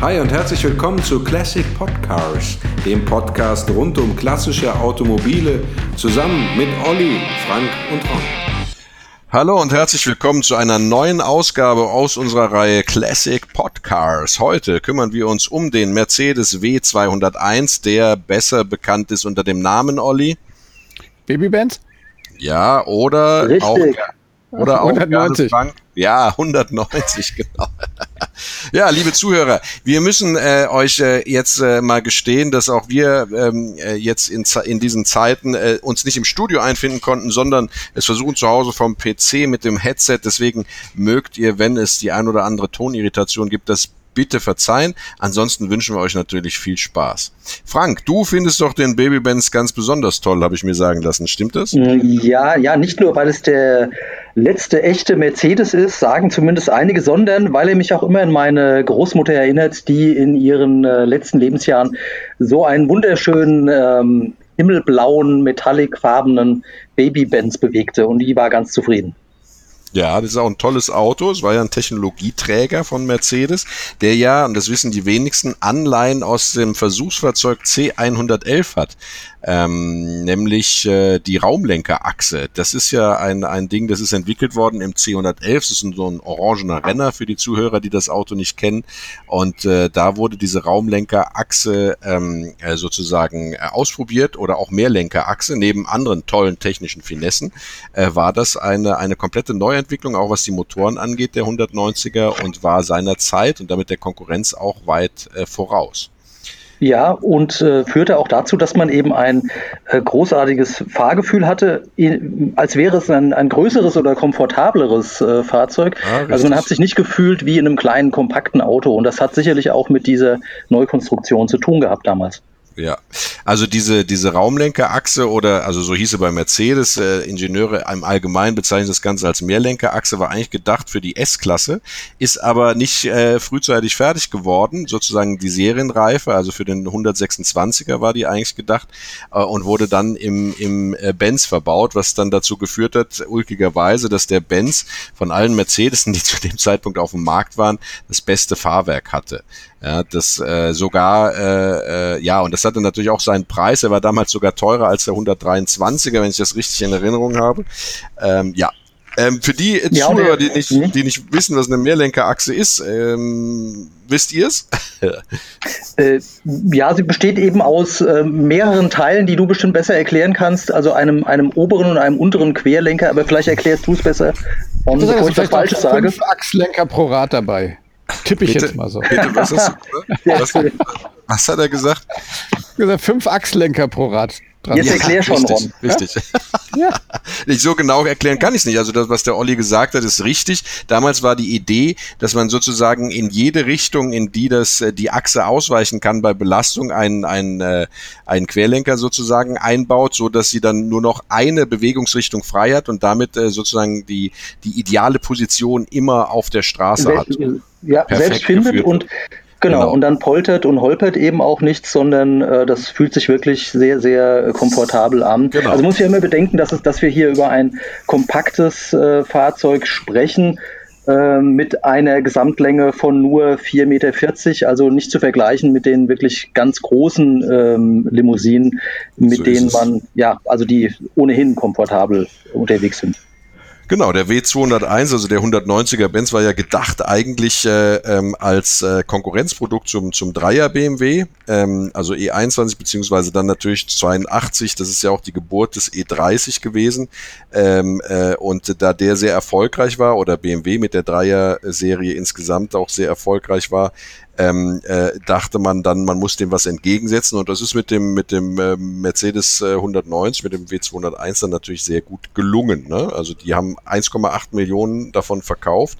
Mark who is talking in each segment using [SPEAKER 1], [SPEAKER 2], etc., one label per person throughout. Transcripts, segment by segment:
[SPEAKER 1] Hi und herzlich willkommen zu Classic Podcars, dem Podcast rund um klassische Automobile, zusammen mit Olli, Frank und Ron. Hallo und herzlich willkommen zu einer neuen Ausgabe aus unserer Reihe Classic Podcars. Heute kümmern wir uns um den Mercedes W201, der besser bekannt ist unter dem Namen Olli.
[SPEAKER 2] Babyband?
[SPEAKER 1] Ja, oder
[SPEAKER 3] Richtig.
[SPEAKER 1] auch oder auch
[SPEAKER 2] 190.
[SPEAKER 1] Frank. Ja, 190, genau. ja, liebe Zuhörer, wir müssen äh, euch äh, jetzt äh, mal gestehen, dass auch wir ähm, äh, jetzt in, in diesen Zeiten äh, uns nicht im Studio einfinden konnten, sondern es versuchen zu Hause vom PC mit dem Headset. Deswegen mögt ihr, wenn es die ein oder andere Tonirritation gibt, das bitte verzeihen. Ansonsten wünschen wir euch natürlich viel Spaß. Frank, du findest doch den Babybands ganz besonders toll, habe ich mir sagen lassen. Stimmt das?
[SPEAKER 3] Ja, ja, nicht nur, weil es der letzte echte Mercedes ist, sagen zumindest einige, sondern weil er mich auch immer an meine Großmutter erinnert, die in ihren äh, letzten Lebensjahren so einen wunderschönen ähm, himmelblauen, metallicfarbenen Babybenz bewegte und die war ganz zufrieden.
[SPEAKER 1] Ja, das ist auch ein tolles Auto. Es war ja ein Technologieträger von Mercedes, der ja, und das wissen die wenigsten, Anleihen aus dem Versuchsfahrzeug C111 hat. Ähm, nämlich äh, die Raumlenkerachse. Das ist ja ein, ein Ding, das ist entwickelt worden im C111. Das ist ein, so ein orangener Renner für die Zuhörer, die das Auto nicht kennen. Und äh, da wurde diese Raumlenkerachse ähm, äh, sozusagen äh, ausprobiert oder auch Mehrlenkerachse. Neben anderen tollen technischen Finessen äh, war das eine, eine komplette Neuentwicklung, auch was die Motoren angeht, der 190er und war seiner Zeit und damit der Konkurrenz auch weit äh, voraus.
[SPEAKER 3] Ja, und äh, führte auch dazu, dass man eben ein äh, großartiges Fahrgefühl hatte, in, als wäre es ein, ein größeres oder komfortableres äh, Fahrzeug.
[SPEAKER 1] Ja, richtig.
[SPEAKER 3] also man hat sich nicht gefühlt wie in einem kleinen, kompakten Auto. Und das hat sicherlich auch mit dieser Neukonstruktion zu tun gehabt damals.
[SPEAKER 1] Ja, also diese, diese Raumlenkerachse oder, also so hieß sie bei Mercedes, äh, Ingenieure im Allgemeinen bezeichnen das Ganze als Mehrlenkerachse, war eigentlich gedacht für die S-Klasse, ist aber nicht äh, frühzeitig fertig geworden, sozusagen die Serienreife, also für den 126er war die eigentlich gedacht äh, und wurde dann im, im äh, Benz verbaut, was dann dazu geführt hat, ulkigerweise, dass der Benz von allen Mercedesen, die zu dem Zeitpunkt auf dem Markt waren, das beste Fahrwerk hatte. Ja, das äh, sogar, äh, äh, ja, und das hatte natürlich auch seinen Preis. Er war damals sogar teurer als der 123er, wenn ich das richtig in Erinnerung habe. Ähm, ja. Ähm, für die
[SPEAKER 3] Ja,
[SPEAKER 1] Zuhörer,
[SPEAKER 3] der-
[SPEAKER 1] die nicht,
[SPEAKER 3] Mhm.
[SPEAKER 1] die nicht wissen, was eine Mehrlenkerachse ist, ähm, wisst ihr es?
[SPEAKER 3] Äh, ja, sie besteht eben aus äh, mehreren Teilen, die du bestimmt besser erklären kannst. Also einem, einem oberen und einem unteren Querlenker, aber vielleicht erklärst du es besser, und
[SPEAKER 2] Da
[SPEAKER 3] bevor
[SPEAKER 2] sind
[SPEAKER 3] ich das Falsche sage.
[SPEAKER 2] fünf Achslenker pro Rad dabei. Tippe ich
[SPEAKER 1] Bitte,
[SPEAKER 2] jetzt mal so.
[SPEAKER 1] bitte, was hast du? Was, was hat er gesagt?
[SPEAKER 2] Ich hab gesagt, fünf Achslenker pro Rad. Dran.
[SPEAKER 3] Jetzt erklär schon,
[SPEAKER 1] richtig,
[SPEAKER 3] Ron.
[SPEAKER 1] Richtig.
[SPEAKER 2] Ja.
[SPEAKER 1] Nicht so genau erklären kann ich es nicht. Also das, was der Olli gesagt hat, ist richtig. Damals war die Idee, dass man sozusagen in jede Richtung, in die das äh, die Achse ausweichen kann bei Belastung, einen einen äh, einen Querlenker sozusagen einbaut, so dass sie dann nur noch eine Bewegungsrichtung frei hat und damit äh, sozusagen die die ideale Position immer auf der Straße hat.
[SPEAKER 3] selbst, ja,
[SPEAKER 1] Perfekt
[SPEAKER 3] selbst findet
[SPEAKER 1] geführt
[SPEAKER 3] und genau,
[SPEAKER 1] Genau.
[SPEAKER 3] und dann poltert und holpert eben auch nichts, sondern äh, das fühlt sich wirklich sehr, sehr äh, komfortabel an.
[SPEAKER 1] Genau.
[SPEAKER 3] Also muss ich immer bedenken, dass, es, dass wir hier über ein kompaktes äh, Fahrzeug sprechen. äh, Mit einer Gesamtlänge von nur 4,40 Meter, also nicht zu vergleichen mit den wirklich ganz großen ähm, Limousinen, mit
[SPEAKER 1] So
[SPEAKER 3] denen man, ja, also die ohnehin komfortabel unterwegs sind.
[SPEAKER 1] Genau, der W201, also der 190er Benz, war ja gedacht eigentlich äh, ähm, als äh, Konkurrenzprodukt zum, zum Dreier BMW, ähm, also E21 beziehungsweise dann natürlich 82, das ist ja auch die Geburt des E30 gewesen. Ähm, äh, und da der sehr erfolgreich war oder BMW mit der Dreier-Serie insgesamt auch sehr erfolgreich war, ähm, äh, dachte man dann, man muss dem was entgegensetzen und das ist mit dem mit dem ähm, Mercedes äh, 190, mit dem W201 dann natürlich sehr gut gelungen. Ne? Also die haben 1,8 Millionen davon verkauft.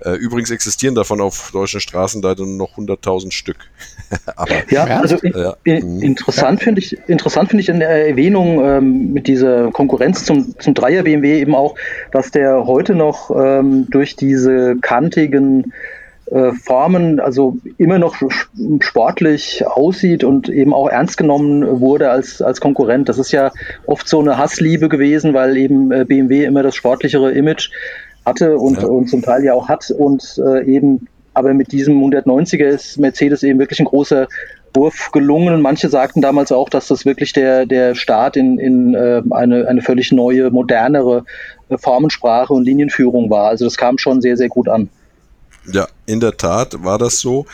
[SPEAKER 1] Äh, übrigens existieren davon auf deutschen Straßen leider nur noch 100.000 Stück. Aber
[SPEAKER 3] Ja,
[SPEAKER 2] Ja.
[SPEAKER 3] also in,
[SPEAKER 1] Ja.
[SPEAKER 3] in,
[SPEAKER 1] Mhm.
[SPEAKER 3] interessant finde ich, interessant finde ich in der Erwähnung ähm, mit dieser Konkurrenz zum, zum Dreier BMW eben auch, dass der heute noch ähm, durch diese kantigen äh, Formen, also immer noch sportlich aussieht und eben auch ernst genommen wurde als, als Konkurrent. Das ist ja oft so eine Hassliebe gewesen, weil eben äh, BMW immer das sportlichere Image hatte und,
[SPEAKER 1] Ja.
[SPEAKER 3] und zum Teil ja auch hat und äh, eben aber mit diesem 190er ist Mercedes eben wirklich ein großer Wurf gelungen. Manche sagten damals auch, dass das wirklich der, der Start in, in äh, eine, eine völlig neue, modernere äh, Formensprache und Linienführung war. Also das kam schon sehr, sehr gut an.
[SPEAKER 1] Ja, in der Tat war das so.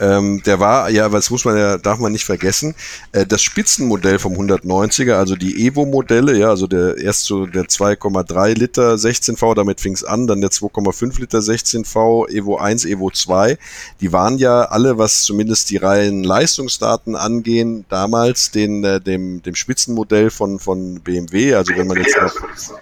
[SPEAKER 1] Ähm, der war, ja, was muss man ja, darf man nicht vergessen, äh, das Spitzenmodell vom 190er, also die Evo-Modelle, ja, also der erst so der 2,3 Liter 16V, damit fing es an, dann der 2,5 Liter 16V, Evo 1, Evo 2, die waren ja alle, was zumindest die reinen Leistungsdaten angehen, damals den, äh, dem, dem Spitzenmodell von, von BMW, also wenn man jetzt noch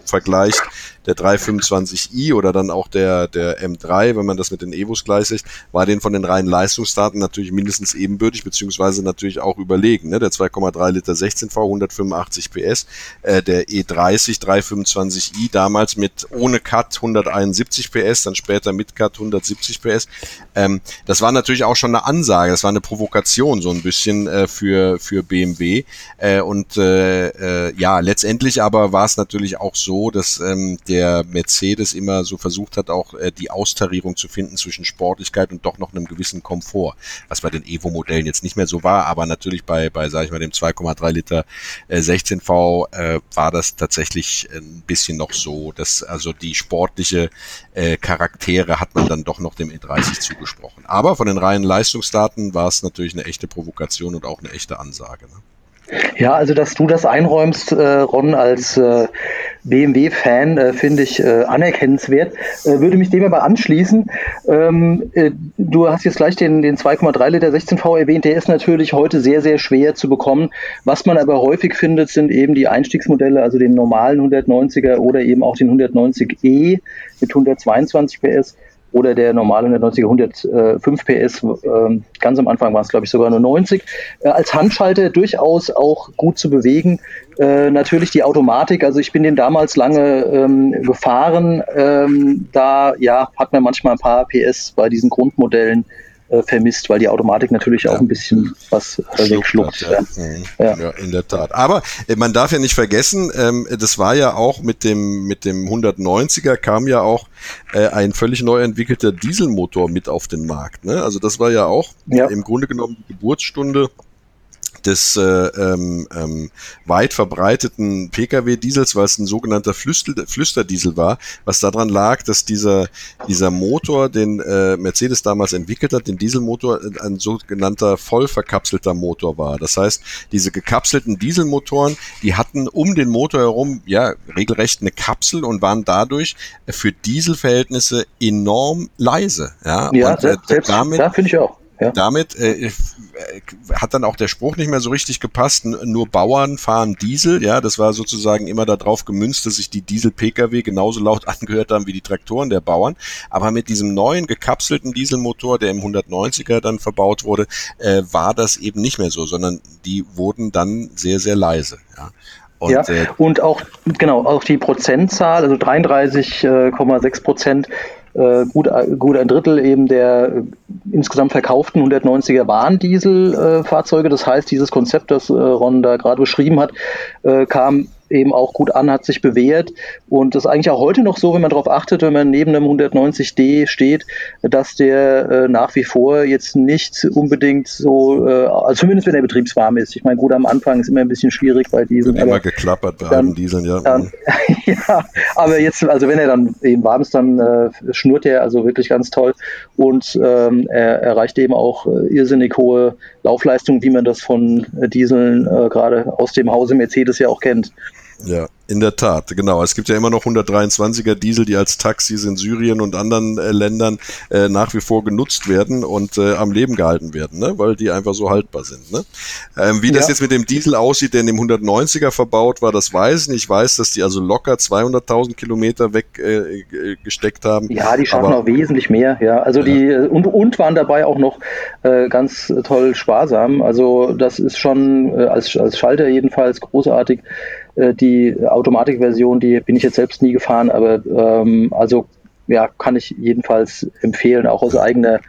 [SPEAKER 1] vergleicht, der 325i oder dann auch der, der M3, wenn man das mit den Evos gleichsetzt, war den von den reinen Leistungsdaten natürlich mindestens ebenbürtig, beziehungsweise natürlich auch überlegen. Ne? Der 2,3 Liter 16V, 185 PS, äh, der E30 325i damals mit ohne Cut 171 PS, dann später mit Cut 170 PS. Ähm, das war natürlich auch schon eine Ansage, das war eine Provokation so ein bisschen äh, für, für BMW. Äh, und äh, äh, ja, letztendlich aber war es natürlich auch so, dass ähm, der der Mercedes immer so versucht hat, auch äh, die Austarierung zu finden zwischen Sportlichkeit und doch noch einem gewissen Komfort, was bei den Evo-Modellen jetzt nicht mehr so war, aber natürlich bei, bei sage ich mal, dem 2,3 Liter äh, 16V äh, war das tatsächlich ein bisschen noch so, dass also die sportliche äh, Charaktere hat man dann doch noch dem E30 zugesprochen. Aber von den reinen Leistungsdaten war es natürlich eine echte Provokation und auch eine echte Ansage. Ne?
[SPEAKER 3] Ja, also dass du das einräumst, äh, Ron, als äh, BMW-Fan, äh, finde ich äh, anerkennenswert. Äh, würde mich dem aber anschließen. Ähm, äh, du hast jetzt gleich den, den 2,3 Liter 16V erwähnt. Der ist natürlich heute sehr, sehr schwer zu bekommen. Was man aber häufig findet, sind eben die Einstiegsmodelle, also den normalen 190er oder eben auch den 190e mit 122 PS oder der normale 190er 105 PS. Äh, ganz am Anfang waren es, glaube ich, sogar nur 90. Äh, als Handschalter durchaus auch gut zu bewegen. Äh, natürlich die Automatik, also ich bin den damals lange ähm, gefahren. Ähm, da ja, hat man manchmal ein paar PS bei diesen Grundmodellen äh, vermisst, weil die Automatik natürlich ja. auch ein bisschen was äh, wegschluckt.
[SPEAKER 1] Ja. Mhm. Ja. ja. in der Tat. Aber äh, man darf ja nicht vergessen, ähm, das war ja auch mit dem, mit dem 190er kam ja auch äh, ein völlig neu entwickelter Dieselmotor mit auf den Markt. Ne? Also das war ja auch im Grunde genommen die Geburtsstunde des äh, ähm, ähm, weit verbreiteten Pkw-Diesels, weil es ein sogenannter Flüster, Flüsterdiesel war, was daran lag, dass dieser, dieser Motor, den äh, Mercedes damals entwickelt hat, den Dieselmotor, äh, ein sogenannter voll verkapselter Motor war. Das heißt, diese gekapselten Dieselmotoren, die hatten um den Motor herum ja regelrecht eine Kapsel und waren dadurch für Dieselverhältnisse enorm leise. Ja,
[SPEAKER 3] ja und, äh, selbst, damit, ja, finde ich auch
[SPEAKER 1] ja. Damit äh, hat dann auch der Spruch nicht mehr so richtig gepasst. Nur Bauern fahren Diesel. Ja, das war sozusagen immer darauf gemünzt, dass sich die Diesel-Pkw genauso laut angehört haben wie die Traktoren der Bauern. Aber mit diesem neuen gekapselten Dieselmotor, der im 190er dann verbaut wurde, äh, war das eben nicht mehr so, sondern die wurden dann sehr, sehr leise. Ja.
[SPEAKER 3] Und, ja, äh, und auch, genau, auch die Prozentzahl, also 33,6 Prozent äh, gut, gut ein Drittel eben der äh, insgesamt verkauften 190er waren Dieselfahrzeuge. das heißt, dieses Konzept, das äh, Ron da gerade beschrieben hat, äh, kam eben auch gut an, hat sich bewährt. Und das ist eigentlich auch heute noch so, wenn man darauf achtet, wenn man neben einem 190D steht, dass der äh, nach wie vor jetzt nicht unbedingt so, äh, also zumindest wenn er betriebswarm ist. Ich meine, gut, am Anfang ist immer ein bisschen schwierig bei diesen.
[SPEAKER 1] Wird immer geklappert bei allen Dieseln, ja.
[SPEAKER 3] Dann, ja, aber jetzt, also wenn er dann eben warm ist, dann äh, schnurrt er also wirklich ganz toll und ähm, er erreicht eben auch äh, irrsinnig hohe Laufleistung, wie man das von äh, Dieseln äh, gerade aus dem Hause Mercedes ja auch kennt.
[SPEAKER 1] Ja, in der Tat, genau. Es gibt ja immer noch 123er Diesel, die als Taxis in Syrien und anderen äh, Ländern äh, nach wie vor genutzt werden und äh, am Leben gehalten werden, ne? weil die einfach so haltbar sind. Ne? Ähm, wie ja. das jetzt mit dem Diesel aussieht, der in dem 190er verbaut war, das weiß ich nicht. Ich weiß, dass die also locker 200.000 Kilometer weggesteckt äh, haben.
[SPEAKER 3] Ja, die schaffen auch wesentlich mehr. Ja, also ja. die und, und waren dabei auch noch äh, ganz toll sparsam. Also das ist schon äh, als, als Schalter jedenfalls großartig. Äh, die Automatikversion, die bin ich jetzt selbst nie gefahren, aber ähm, also ja, kann ich jedenfalls empfehlen, auch aus eigener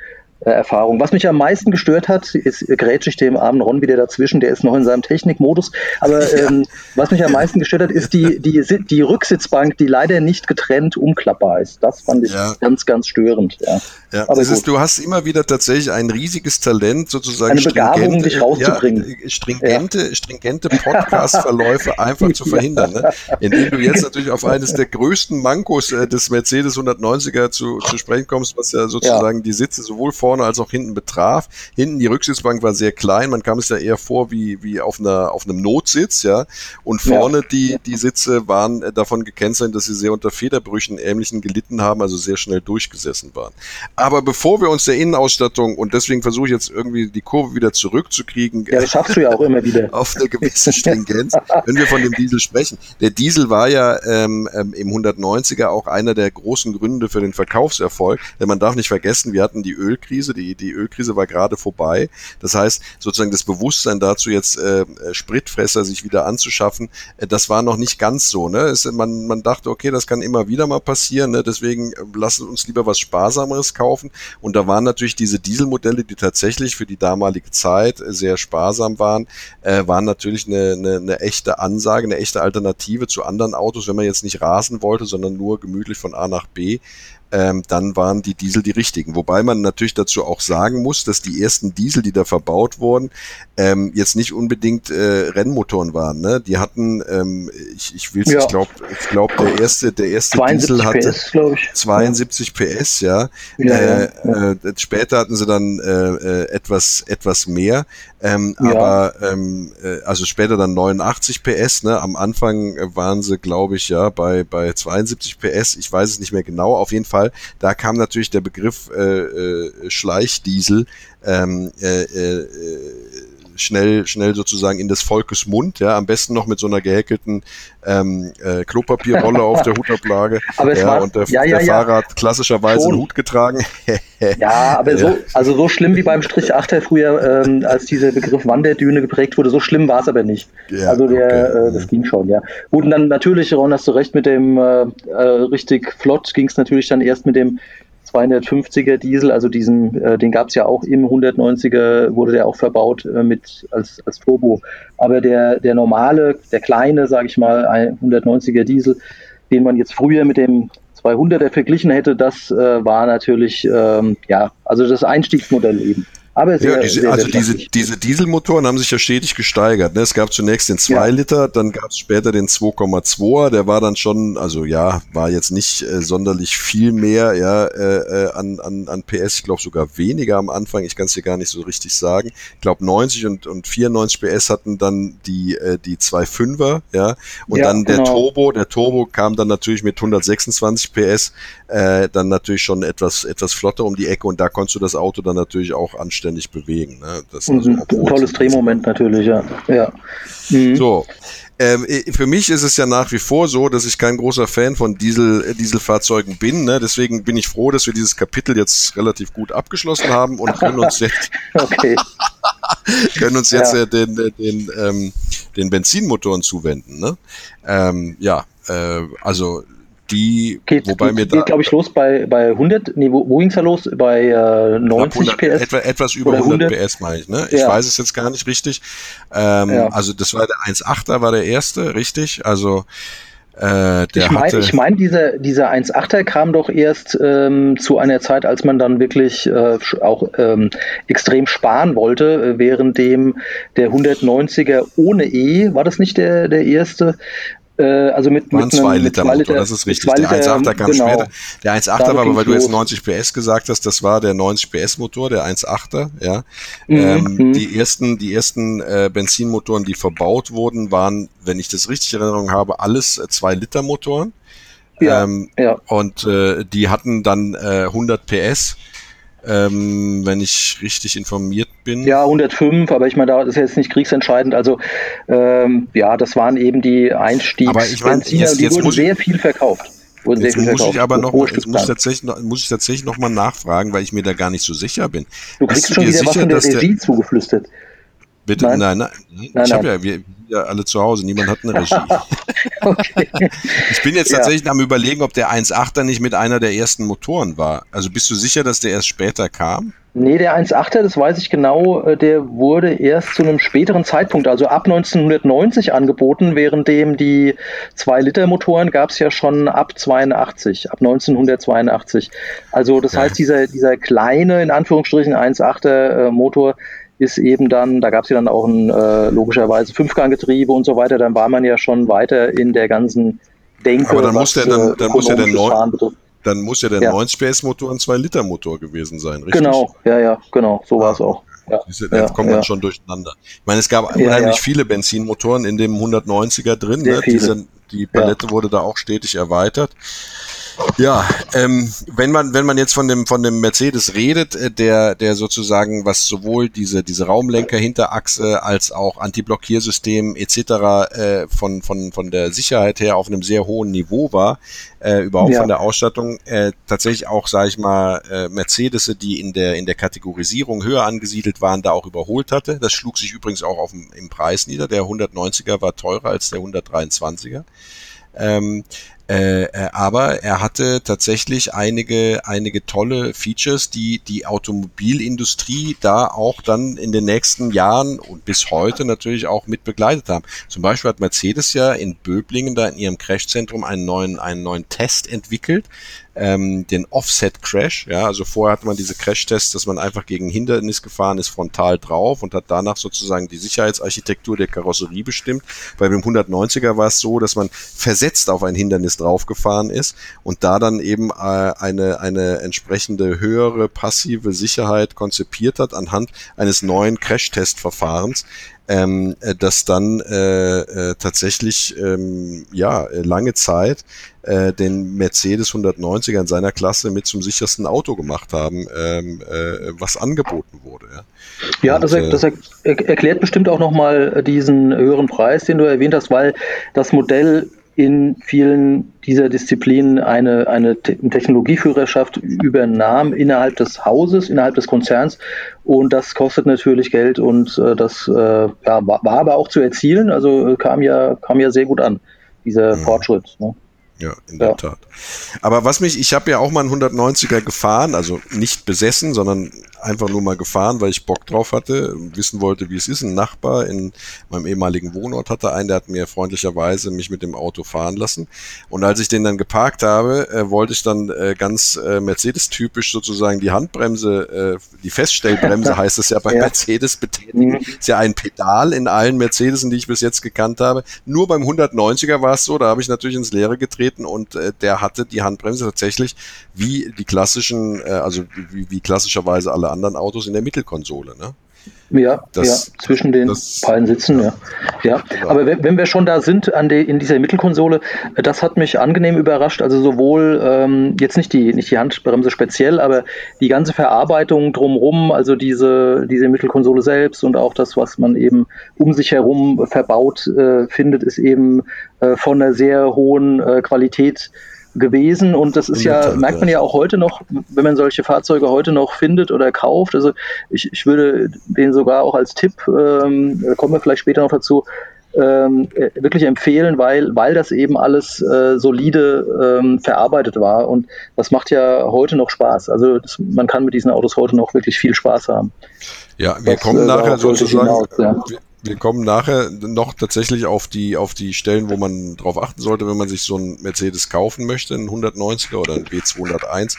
[SPEAKER 3] Erfahrung. Was mich am meisten gestört hat, ist grätsch ich dem armen Ron wieder dazwischen, der ist noch in seinem Technikmodus. Aber ja. ähm, was mich am meisten gestört hat, ist die, die, die Rücksitzbank, die leider nicht getrennt umklappbar ist. Das fand ich ja. ganz, ganz störend. Ja.
[SPEAKER 1] Ja, Aber ist, du hast immer wieder tatsächlich ein riesiges Talent, sozusagen
[SPEAKER 3] Eine Begabung, dich rauszubringen.
[SPEAKER 1] Ja, stringente, stringente Podcast-Verläufe einfach zu verhindern. Ne? Indem du jetzt natürlich auf eines der größten Mankos äh, des Mercedes 190er zu, zu sprechen kommst, was ja sozusagen die Sitze sowohl vorne als auch hinten betraf. Hinten die Rücksitzbank war sehr klein, man kam es ja eher vor wie, wie auf, einer, auf einem Notsitz, ja. Und vorne die, die Sitze waren äh, davon gekennzeichnet, dass sie sehr unter Federbrüchen ähnlichen gelitten haben, also sehr schnell durchgesessen waren. Aber bevor wir uns der Innenausstattung, und deswegen versuche ich jetzt irgendwie die Kurve wieder zurückzukriegen.
[SPEAKER 3] Ja, das schaffst du ja auch immer wieder.
[SPEAKER 1] Auf eine gewisse Stringenz, wenn wir von dem Diesel sprechen. Der Diesel war ja ähm, ähm im 190er auch einer der großen Gründe für den Verkaufserfolg. Denn man darf nicht vergessen, wir hatten die Ölkrise, die, die Ölkrise war gerade vorbei. Das heißt, sozusagen das Bewusstsein dazu, jetzt äh, Spritfresser sich wieder anzuschaffen, äh, das war noch nicht ganz so. Ne? Es, man, man dachte, okay, das kann immer wieder mal passieren, ne? deswegen äh, lassen uns lieber was Sparsameres kaufen. Und da waren natürlich diese Dieselmodelle, die tatsächlich für die damalige Zeit sehr sparsam waren, äh, waren natürlich eine, eine, eine echte Ansage, eine echte Alternative zu anderen Autos, wenn man jetzt nicht rasen wollte, sondern nur gemütlich von A nach B ähm, dann waren die Diesel die richtigen. Wobei man natürlich dazu auch sagen muss, dass die ersten Diesel, die da verbaut wurden, ähm, jetzt nicht unbedingt äh, Rennmotoren waren. Ne? Die hatten, ähm, ich, ich will ja. ich glaube, ich glaub, der erste, der erste Diesel hatte PS, 72 PS, ja. ja, äh, ja. Äh, später hatten sie dann äh, äh, etwas, etwas mehr. Ähm. Aber ähm, äh, also später dann 89 PS, ne? Am Anfang waren sie, glaube ich, ja, bei, bei 72 PS, ich weiß es nicht mehr genau, auf jeden Fall, da kam natürlich der Begriff äh, äh, Schleichdiesel ähm, äh, äh, schnell, schnell sozusagen in des Volkes Mund, ja, am besten noch mit so einer gehäkelten ähm, äh, Klopapierrolle auf der Hutablage.
[SPEAKER 3] Aber es
[SPEAKER 1] ja,
[SPEAKER 3] war,
[SPEAKER 1] und der,
[SPEAKER 3] ja, ja,
[SPEAKER 1] der Fahrer hat klassischerweise Schon. einen Hut getragen.
[SPEAKER 3] ja, aber so, also so schlimm wie beim Strich 8 früher, ähm, als dieser Begriff Wanderdüne geprägt wurde, so schlimm war es aber nicht. also der, okay. äh, das ging schon, ja. Gut, und dann natürlich, Ron, hast du recht, mit dem äh, äh, richtig flott ging es natürlich dann erst mit dem 250er Diesel, also diesen, äh, den gab es ja auch im 190er, wurde der auch verbaut äh, mit als, als Turbo. Aber der, der normale, der kleine, sage ich mal, 190er Diesel, den man jetzt früher mit dem 200er verglichen hätte, das äh, war natürlich, ähm, ja, also das Einstiegsmodell eben.
[SPEAKER 1] Aber sehr, ja, diese, sehr, also diese, diese Dieselmotoren haben sich ja stetig gesteigert. Ne? Es gab zunächst den 2 ja. Liter, dann gab es später den 2,2er, der war dann schon, also ja, war jetzt nicht äh, sonderlich viel mehr ja, äh, äh an, an, an PS, ich glaube sogar weniger am Anfang, ich kann es dir gar nicht so richtig sagen. Ich glaube 90 und, und 94 PS hatten dann die, äh, die 2,5er, ja, und ja, dann der genau. Turbo, der Turbo kam dann natürlich mit 126 PS, äh, dann natürlich schon etwas, etwas flotter um die Ecke und da konntest du das Auto dann natürlich auch selbstständig bewegen. Ne?
[SPEAKER 3] Das also, ein tolles Drehmoment natürlich, ja. ja.
[SPEAKER 1] Mhm. So. Ähm, für mich ist es ja nach wie vor so, dass ich kein großer Fan von Diesel, äh, Dieselfahrzeugen bin. Ne? Deswegen bin ich froh, dass wir dieses Kapitel jetzt relativ gut abgeschlossen haben und können uns jetzt, können uns jetzt ja. den, den, ähm, den Benzinmotoren zuwenden. Ne? Ähm, ja, äh, also die,
[SPEAKER 3] geht, wobei geht, mir da. glaube ich, los bei, bei 100, nee, wo, wo ging es da los? Bei äh, 90 100, PS?
[SPEAKER 1] Etwa, etwas über 100, 100 PS, meine ich, ne? Ich ja. weiß es jetzt gar nicht richtig. Ähm, ja. Also, das war der 1.8er, war der erste, richtig? Also,
[SPEAKER 3] äh, ich meine, ich mein, dieser, dieser 1.8er kam doch erst ähm, zu einer Zeit, als man dann wirklich äh, auch ähm, extrem sparen wollte, äh, während dem der 190er ohne E, war das nicht der, der erste,
[SPEAKER 1] also mit, Waren mit zwei einem, Liter, Motor, das ist richtig. Der 1.8er kam genau. später. Der 1.8er war, aber weil du jetzt 90 PS gesagt hast, das war der 90 PS Motor, der 1.8er, ja. Mhm. Ähm, mhm. die ersten, die ersten äh, Benzinmotoren, die verbaut wurden, waren, wenn ich das richtig in Erinnerung habe, alles äh, 2 Liter Motoren. Ja, ähm, ja. Und äh, die hatten dann äh, 100 PS ähm, wenn ich richtig informiert bin.
[SPEAKER 3] Ja, 105, aber ich meine, das ist jetzt nicht kriegsentscheidend. Also ähm, ja, das waren eben die Einstiegs
[SPEAKER 1] aber ich mein, jetzt,
[SPEAKER 3] die jetzt wurden sehr viel verkauft.
[SPEAKER 1] Wurden jetzt muss verkauft. ich aber noch, muss, tatsächlich noch, muss ich tatsächlich noch mal nachfragen, weil ich mir da gar nicht so sicher bin.
[SPEAKER 3] Du kriegst schon wieder sicher, was von der Regie zugeflüstert.
[SPEAKER 1] Bitte? Nein, nein, nein. nein ich habe ja, wir, ja alle zu Hause, niemand hat eine Regie. okay. Ich bin jetzt tatsächlich ja. am überlegen, ob der 1.8er nicht mit einer der ersten Motoren war. Also bist du sicher, dass der erst später kam?
[SPEAKER 3] Nee, der 1.8er, das weiß ich genau, äh, der wurde erst zu einem späteren Zeitpunkt, also ab 1990 angeboten, währenddem die 2-Liter-Motoren gab es ja schon ab 82, ab 1982. Also das ja. heißt, dieser, dieser kleine, in Anführungsstrichen 1.8er äh, Motor ist eben dann, da gab es ja dann auch ein äh, logischerweise Fünfganggetriebe und so weiter, dann war man ja schon weiter in der ganzen Denke.
[SPEAKER 1] Aber dann muss der dann, dann muss ja der 9, dann muss ja der ja. 90 PS Motor ein 2 Liter Motor gewesen sein,
[SPEAKER 3] richtig? Genau, ja, ja, genau, so ah, war es auch.
[SPEAKER 1] Ja, Diese, da ja, kommt man schon durcheinander. Ich meine, es gab unheimlich viele Benzinmotoren in dem 190er drin. Ne? Diese, die Palette wurde da auch stetig erweitert. Ja, ähm, wenn man wenn man jetzt von dem von dem Mercedes redet, äh, der der sozusagen was sowohl diese diese Raumlenker Hinterachse als auch Antiblockiersystem etc. Äh, von von von der Sicherheit her auf einem sehr hohen Niveau war, äh, überhaupt ja. von der Ausstattung äh, tatsächlich auch sage ich mal äh, Mercedes, die in der in der Kategorisierung höher angesiedelt waren, da auch überholt hatte. Das schlug sich übrigens auch auf dem, im Preis nieder. Der 190er war teurer als der 123er. Ähm, äh, äh, aber er hatte tatsächlich einige, einige tolle Features, die die Automobilindustrie da auch dann in den nächsten Jahren und bis heute natürlich auch mit begleitet haben. Zum Beispiel hat Mercedes ja in Böblingen da in ihrem Crashzentrum einen neuen, einen neuen Test entwickelt, ähm, den Offset Crash. Ja, also vorher hatte man diese Crash-Tests, dass man einfach gegen Hindernis gefahren ist, frontal drauf und hat danach sozusagen die Sicherheitsarchitektur der Karosserie bestimmt. Bei dem 190er war es so, dass man versetzt auf ein Hindernis draufgefahren ist und da dann eben äh, eine, eine entsprechende höhere passive Sicherheit konzipiert hat anhand eines neuen Crash-Test-Verfahrens, ähm, äh, das dann äh, äh, tatsächlich ähm, ja lange Zeit äh, den Mercedes 190er in seiner Klasse mit zum sichersten Auto gemacht haben, ähm, äh, was angeboten wurde.
[SPEAKER 3] Ja, ja Und, das, er, das er, erklärt bestimmt auch nochmal diesen höheren Preis, den du erwähnt hast, weil das Modell in vielen dieser Disziplinen eine, eine Technologieführerschaft übernahm innerhalb des Hauses, innerhalb des Konzerns. Und das kostet natürlich Geld und äh, das äh, ja, war, war, aber auch zu erzielen. Also kam ja, kam ja sehr gut an, dieser mhm. Fortschritt. Ne?
[SPEAKER 1] Ja, in der ja. Tat. Aber was mich, ich habe ja auch mal einen 190er gefahren, also nicht besessen, sondern einfach nur mal gefahren, weil ich Bock drauf hatte, wissen wollte, wie es ist. Ein Nachbar in meinem ehemaligen Wohnort hatte einen, der hat mir freundlicherweise mich mit dem Auto fahren lassen. Und als ich den dann geparkt habe, äh, wollte ich dann äh, ganz äh, Mercedes-typisch sozusagen die Handbremse, äh, die Feststellbremse heißt es ja bei ja. Mercedes betätigen. Mhm. Ist ja ein Pedal in allen Mercedesen, die ich bis jetzt gekannt habe. Nur beim 190er war es so, da habe ich natürlich ins Leere getreten und äh, der hatte die Handbremse tatsächlich wie die klassischen, äh, also wie, wie klassischerweise alle anderen Autos in der Mittelkonsole. Ne?
[SPEAKER 3] Ja, das, ja, zwischen den das, beiden Sitzen, ja. ja. Genau. Aber wenn, wenn, wir schon da sind an die, in dieser Mittelkonsole, äh, das hat mich angenehm überrascht. Also sowohl ähm, jetzt nicht die, nicht die Handbremse speziell, aber die ganze Verarbeitung drumherum, also diese, diese Mittelkonsole selbst und auch das, was man eben um sich herum verbaut äh, findet, ist eben äh, von einer sehr hohen äh, Qualität gewesen und das ist ja, merkt man ja auch heute noch, wenn man solche Fahrzeuge heute noch findet oder kauft. Also ich, ich würde den sogar auch als Tipp, ähm, kommen wir vielleicht später noch dazu, ähm, äh, wirklich empfehlen, weil, weil das eben alles äh, solide ähm, verarbeitet war und das macht ja heute noch Spaß. Also das, man kann mit diesen Autos heute noch wirklich viel Spaß haben.
[SPEAKER 1] Ja, wir das, kommen äh, nachher sozusagen, hinaus, ja. Wir kommen nachher noch tatsächlich auf die, auf die Stellen, wo man drauf achten sollte, wenn man sich so einen Mercedes kaufen möchte, einen 190er oder einen B201.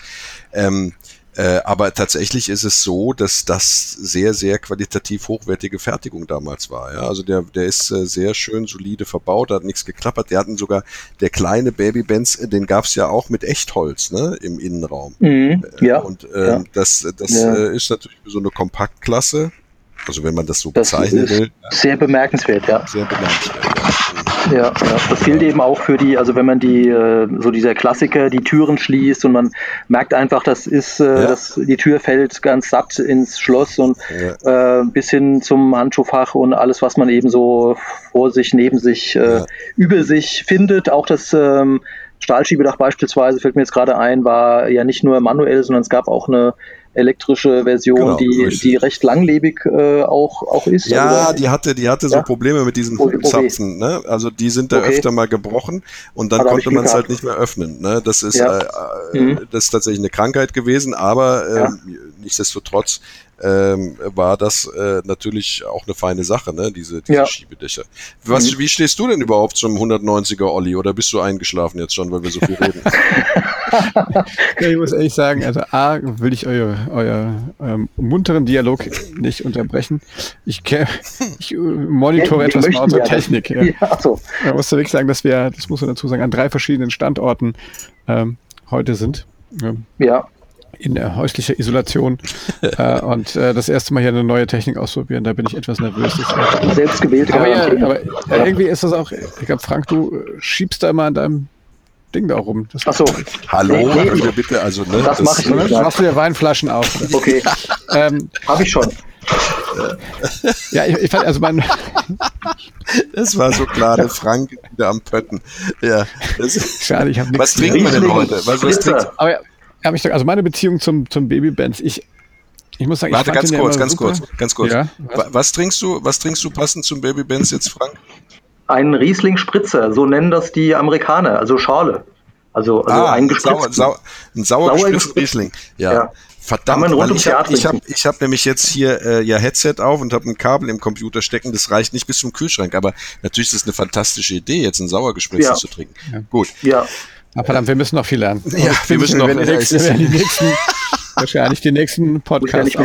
[SPEAKER 1] Ähm, äh, aber tatsächlich ist es so, dass das sehr, sehr qualitativ hochwertige Fertigung damals war. Ja? Also der, der ist äh, sehr schön solide verbaut, hat nichts geklappert. Der hatten sogar, der kleine Baby Benz, äh, den gab's ja auch mit Echtholz ne? im Innenraum.
[SPEAKER 3] Mhm, ja.
[SPEAKER 1] Und ähm, ja. das, das ja. Äh, ist natürlich so eine Kompaktklasse also wenn man das so das bezeichnen will.
[SPEAKER 3] Sehr bemerkenswert, ja. Sehr bemerkenswert, ja. Ja, ja. das gilt eben auch für die, also wenn man die, äh, so dieser Klassiker, die Türen schließt und man merkt einfach, das ist, äh, ja. das, die Tür fällt ganz satt ins Schloss und ja. äh, bis hin zum Handschuhfach und alles, was man eben so vor sich, neben sich, äh, über sich findet. Auch das ähm, Stahlschiebedach beispielsweise, fällt mir jetzt gerade ein, war ja nicht nur manuell, sondern es gab auch eine elektrische Version,
[SPEAKER 1] Genau,
[SPEAKER 3] die,
[SPEAKER 1] richtig.
[SPEAKER 3] die recht langlebig äh, auch, auch ist.
[SPEAKER 1] Ja,
[SPEAKER 3] Also,
[SPEAKER 1] die hatte, die hatte so
[SPEAKER 3] Ja?
[SPEAKER 1] Probleme mit diesen
[SPEAKER 3] okay.
[SPEAKER 1] Zapfen, ne? Also die sind da
[SPEAKER 3] Okay.
[SPEAKER 1] öfter mal gebrochen und dann
[SPEAKER 3] Ah, ich
[SPEAKER 1] konnte man es halt nicht mehr öffnen. Ne? Das ist,
[SPEAKER 3] Ja.
[SPEAKER 1] äh, äh,
[SPEAKER 3] Mhm.
[SPEAKER 1] das ist tatsächlich eine Krankheit gewesen, aber
[SPEAKER 3] Ja.
[SPEAKER 1] ähm, nichtsdestotrotz ähm, war das äh, natürlich auch eine feine Sache, ne? Diese, diese
[SPEAKER 3] Ja.
[SPEAKER 1] Schiebedächer. Was,
[SPEAKER 3] Mhm.
[SPEAKER 1] Wie stehst du denn überhaupt zum 190er Olli oder bist du eingeschlafen jetzt schon, weil wir so viel reden?
[SPEAKER 2] Ja, ich muss ehrlich sagen, also A, will ich euer, euer ähm, munteren Dialog nicht unterbrechen. Ich, ich äh, monitore etwas mal unsere
[SPEAKER 3] ja.
[SPEAKER 2] Technik. Ja.
[SPEAKER 3] Ja, achso.
[SPEAKER 2] Man muss wirklich sagen, dass wir, das muss man dazu sagen, an drei verschiedenen Standorten ähm, heute sind. Ähm,
[SPEAKER 3] Ja,
[SPEAKER 2] in äh, häuslicher Isolation äh, und äh, das erste Mal hier eine neue Technik ausprobieren, da bin ich etwas nervös.
[SPEAKER 3] selbst gewählte
[SPEAKER 2] Aber, ja, aber äh, irgendwie ist das auch, ich glaube, Frank, du schiebst da immer an deinem Ding da rum. Das,
[SPEAKER 3] Achso,
[SPEAKER 1] Hallo,
[SPEAKER 3] Nee, nee,
[SPEAKER 1] bitte, also, ne?
[SPEAKER 3] das mach ich
[SPEAKER 2] ne?
[SPEAKER 3] nicht.
[SPEAKER 2] Du machst dir Weinflaschen auf.
[SPEAKER 3] okay,
[SPEAKER 2] ähm,
[SPEAKER 3] habe ich schon.
[SPEAKER 2] ja, ich, ich fand, also mein,
[SPEAKER 1] Das war so klar, der Frank ist wieder am Pötten. Ja. Das,
[SPEAKER 2] schade, ich habe nichts.
[SPEAKER 1] was trinken wir denn heute? Was, was trinkst
[SPEAKER 2] Aber ja, ich doch, also meine Beziehung zum, zum Babybands, ich, ich muss sagen,
[SPEAKER 1] Warte,
[SPEAKER 2] ich
[SPEAKER 1] ganz
[SPEAKER 2] ja
[SPEAKER 1] kurz, ganz
[SPEAKER 2] super.
[SPEAKER 1] kurz, ganz kurz.
[SPEAKER 2] Ja,
[SPEAKER 1] Wa- was? trinkst du, was trinkst du passend zum Baby Benz jetzt, Frank?
[SPEAKER 3] Ein Riesling Spritzer, so nennen das die Amerikaner, also Schorle. Also, also
[SPEAKER 1] ah,
[SPEAKER 3] ein
[SPEAKER 1] sauer, ein sauer
[SPEAKER 3] Sauer.
[SPEAKER 1] Riesling. Ja.
[SPEAKER 3] Ja.
[SPEAKER 1] Verdammt, weil ich habe ich hab, ich hab nämlich jetzt hier äh, ja Headset auf und habe ein Kabel im Computer stecken. Das reicht nicht bis zum Kühlschrank, aber natürlich ist es eine fantastische Idee, jetzt einen sauer gespritzten
[SPEAKER 3] Ja.
[SPEAKER 1] zu trinken. Gut.
[SPEAKER 3] Ja,
[SPEAKER 2] Ah, verdammt, wir müssen noch viel lernen.
[SPEAKER 1] Ja,
[SPEAKER 2] Ich
[SPEAKER 1] wir müssen noch-
[SPEAKER 2] werden die
[SPEAKER 1] ja,
[SPEAKER 2] nächsten, nächsten, wahrscheinlich die nächsten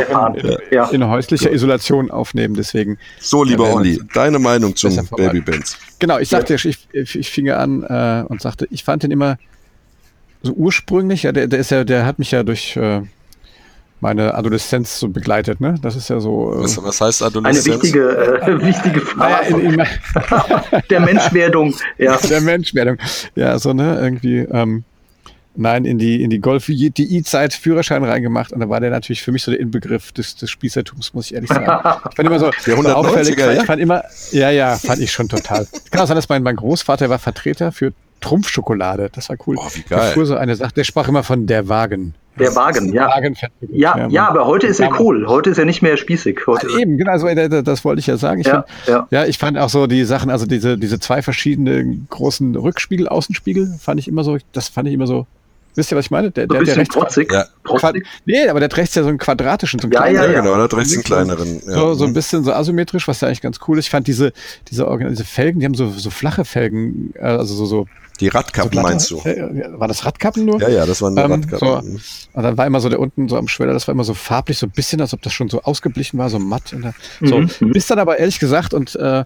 [SPEAKER 3] ja fahren.
[SPEAKER 2] in,
[SPEAKER 3] Ja.
[SPEAKER 2] in häuslicher Isolation aufnehmen. Deswegen,
[SPEAKER 1] So, lieber
[SPEAKER 2] Ja,
[SPEAKER 1] Olli, deine Meinung zum. Baby Benz.
[SPEAKER 2] genau, ich sagte, ich, ich, ich fing ja an äh, und sagte, ich fand den immer so ursprünglich, ja, der, der ist ja, der hat mich ja durch äh, meine Adoleszenz so begleitet, ne? Das ist ja so. Äh,
[SPEAKER 1] Was, was heißt
[SPEAKER 3] eine
[SPEAKER 1] Adoleszenz?
[SPEAKER 3] wichtige, äh, wichtige
[SPEAKER 2] naja,
[SPEAKER 3] Phase
[SPEAKER 2] in, in,
[SPEAKER 3] der Menschwerdung. Ja,
[SPEAKER 2] der Menschwerdung. Ja, so, ne, irgendwie, ähm, nein, in die, in die Golf, die I-Zeit Führerschein reingemacht und da war der natürlich für mich so der Inbegriff des, des Spießertums, muss ich ehrlich sagen. Ich fand immer so,
[SPEAKER 1] Der
[SPEAKER 2] so
[SPEAKER 1] 190er,
[SPEAKER 2] auffällig,
[SPEAKER 1] ja?
[SPEAKER 2] ich fand immer, ja, ja, fand ich schon total. Kann auch sein, dass mein, mein Großvater war Vertreter für Trumpfschokolade. Das war cool.
[SPEAKER 1] Oh, wie
[SPEAKER 2] Der
[SPEAKER 1] geil.
[SPEAKER 2] fuhr so eine Sache, der sprach immer von der Wagen.
[SPEAKER 3] der Wagen, ja.
[SPEAKER 2] Wagen
[SPEAKER 3] Ja, ja, aber heute ist er cool. Heute ist er nicht mehr spießig. Heute
[SPEAKER 2] Eben, genau, also, das wollte ich ja sagen. Ich
[SPEAKER 3] Ja,
[SPEAKER 2] find,
[SPEAKER 3] ja.
[SPEAKER 2] ja, ich fand auch so die Sachen, also diese, diese zwei verschiedenen großen Rückspiegel, Außenspiegel, fand ich immer so, das fand ich immer so, wisst ihr, was ich meine? Der,
[SPEAKER 3] so
[SPEAKER 2] der, der rechts,
[SPEAKER 3] protzig.
[SPEAKER 1] Ja.
[SPEAKER 3] protzig.
[SPEAKER 2] nee, aber der hat rechts ja so einen quadratischen, so einen
[SPEAKER 3] Ja,
[SPEAKER 2] kleinen,
[SPEAKER 1] Ja,
[SPEAKER 3] ja.
[SPEAKER 1] genau, da hat rechts einen
[SPEAKER 2] so-
[SPEAKER 1] kleineren. Ja.
[SPEAKER 2] so, so ein bisschen so asymmetrisch, was ja eigentlich ganz cool ist. Ich fand diese, diese, Organ- diese Felgen, die haben so, so flache Felgen, äh, also so, so,
[SPEAKER 1] Die
[SPEAKER 2] so
[SPEAKER 1] Radkappen
[SPEAKER 2] glatte-
[SPEAKER 1] meinst du?
[SPEAKER 2] War das Radkappen nur?
[SPEAKER 1] Ja, ja, das waren die
[SPEAKER 2] Ähm,
[SPEAKER 1] Radkappen.
[SPEAKER 2] Und dann war immer so der unten so am Schweller, das war immer so farblich, so ein bisschen, als ob das schon so ausgeblichen war, so matt. Und da, so.
[SPEAKER 3] Mhm, mhm.
[SPEAKER 2] Bis dann aber ehrlich gesagt, und äh,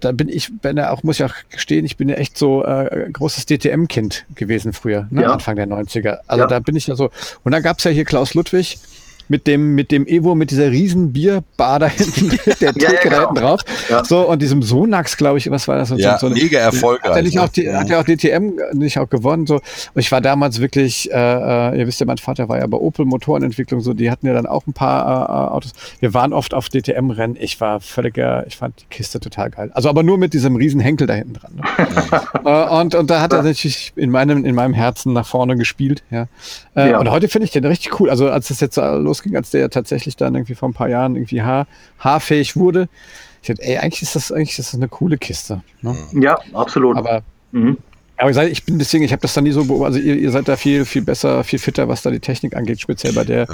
[SPEAKER 2] da bin ich, bin ja auch, muss ich auch gestehen, ich bin ja echt so äh, großes DTM-Kind gewesen früher, ne?
[SPEAKER 3] Ja.
[SPEAKER 2] Anfang der 90er. Also
[SPEAKER 3] Ja.
[SPEAKER 2] da bin ich ja so. Und dann gab's ja hier Klaus Ludwig mit dem, mit dem Evo, mit dieser riesen Bierbar da hinten, der
[SPEAKER 3] Ja, ja,
[SPEAKER 2] Theke da
[SPEAKER 3] genau.
[SPEAKER 2] hinten drauf.
[SPEAKER 3] Ja.
[SPEAKER 2] So, und diesem Sonax, glaube ich, was war das?
[SPEAKER 1] Ja,
[SPEAKER 2] so, eine-
[SPEAKER 1] mega erfolgreich.
[SPEAKER 2] hat er nicht
[SPEAKER 1] ne?
[SPEAKER 2] auch die, hat er auch DTM nicht auch gewonnen? So. Und ich war damals wirklich, äh, äh, ihr wisst ja, mein Vater war ja bei Opel Motorenentwicklung, so, die hatten ja dann auch ein paar äh, äh, Autos. Wir waren oft auf DTM-Rennen. Ich war völliger, ich fand die Kiste total geil. Also aber nur mit diesem riesen Henkel da hinten dran. Ne? äh, und, und da hat er natürlich in meinem, in meinem Herzen nach vorne gespielt. Ja. Äh,
[SPEAKER 3] Ja.
[SPEAKER 2] Und heute finde ich den richtig cool. Also als das jetzt losging, als der tatsächlich dann irgendwie vor ein paar Jahren irgendwie haar, haarfähig wurde, ich dachte, ey, eigentlich ist das, eigentlich ist das eine coole Kiste. Ne?
[SPEAKER 3] Ja, absolut.
[SPEAKER 2] Aber
[SPEAKER 3] mhm.
[SPEAKER 2] Aber ich, bin deswegen, ich habe das da nie so beobachtet. Also ihr, ihr seid da viel, viel besser, viel fitter, was da die Technik angeht, speziell bei der.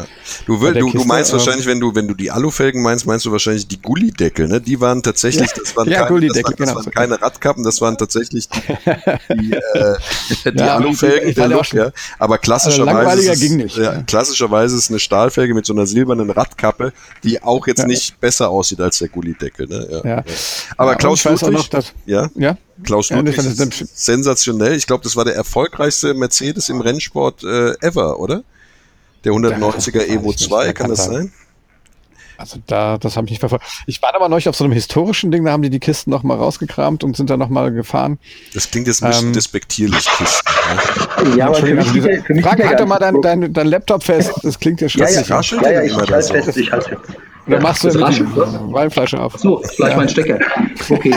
[SPEAKER 1] Du,
[SPEAKER 2] bei
[SPEAKER 1] will,
[SPEAKER 2] der
[SPEAKER 1] du, du meinst
[SPEAKER 2] ähm,
[SPEAKER 1] wahrscheinlich, wenn du, wenn du die Alufelgen meinst, meinst du wahrscheinlich die Gullideckel, ne? Die waren tatsächlich,
[SPEAKER 2] Ja.
[SPEAKER 1] das waren,
[SPEAKER 2] Ja,
[SPEAKER 1] keine, das waren, das
[SPEAKER 2] genau.
[SPEAKER 1] waren keine Radkappen, das waren tatsächlich die, die, äh, die
[SPEAKER 2] Ja,
[SPEAKER 1] Alufelgen, der ja. Aber klassischerweise
[SPEAKER 2] langweiliger
[SPEAKER 1] ist,
[SPEAKER 2] nicht,
[SPEAKER 1] Ja,
[SPEAKER 2] ja.
[SPEAKER 1] klassischerweise ist eine Stahlfelge mit so einer silbernen Radkappe, die auch jetzt
[SPEAKER 2] Ja.
[SPEAKER 1] nicht besser aussieht als der Gullideckel, ne? Ja.
[SPEAKER 2] Ja.
[SPEAKER 1] Aber
[SPEAKER 2] Ja,
[SPEAKER 1] Klaus
[SPEAKER 2] ich weiß auch
[SPEAKER 1] Ludwig,
[SPEAKER 2] noch, dass,
[SPEAKER 1] ja?
[SPEAKER 2] ja,
[SPEAKER 1] Klaus
[SPEAKER 2] Ja,
[SPEAKER 1] Ludwig
[SPEAKER 2] das-
[SPEAKER 1] ist
[SPEAKER 2] das-
[SPEAKER 1] sensationell. Ich glaube, das war der erfolgreichste Mercedes im Rennsport äh, ever, oder? Der 190er
[SPEAKER 2] Ja,
[SPEAKER 1] Evo
[SPEAKER 2] weiß ich
[SPEAKER 1] 2,
[SPEAKER 2] nicht,
[SPEAKER 1] kann das
[SPEAKER 2] sein. also da, das habe ich nicht verfolgt. Ich war aber neulich auf so einem historischen Ding, da haben die die Kisten noch mal rausgekramt und sind dann noch mal gefahren.
[SPEAKER 1] Das klingt jetzt ein bisschen
[SPEAKER 2] Ähm,
[SPEAKER 1] despektierlich, Kisten. Ne?
[SPEAKER 3] Ja, aber für mich,
[SPEAKER 2] diese,
[SPEAKER 3] für mich der
[SPEAKER 2] halt doch mal
[SPEAKER 3] nicht
[SPEAKER 2] dein, dein, dein Laptop fest. Das klingt ja
[SPEAKER 3] Ja, ja,
[SPEAKER 2] schrecklich.
[SPEAKER 3] ja, ja,
[SPEAKER 1] denn
[SPEAKER 3] ich,
[SPEAKER 1] immer
[SPEAKER 3] ich
[SPEAKER 1] da
[SPEAKER 3] halte
[SPEAKER 1] so?
[SPEAKER 3] fest, ich halte fest.
[SPEAKER 2] Oder machst du
[SPEAKER 3] das
[SPEAKER 2] mit
[SPEAKER 3] rasch?
[SPEAKER 2] Weinflasche auf?
[SPEAKER 3] So, gleich mein Stecker. Okay.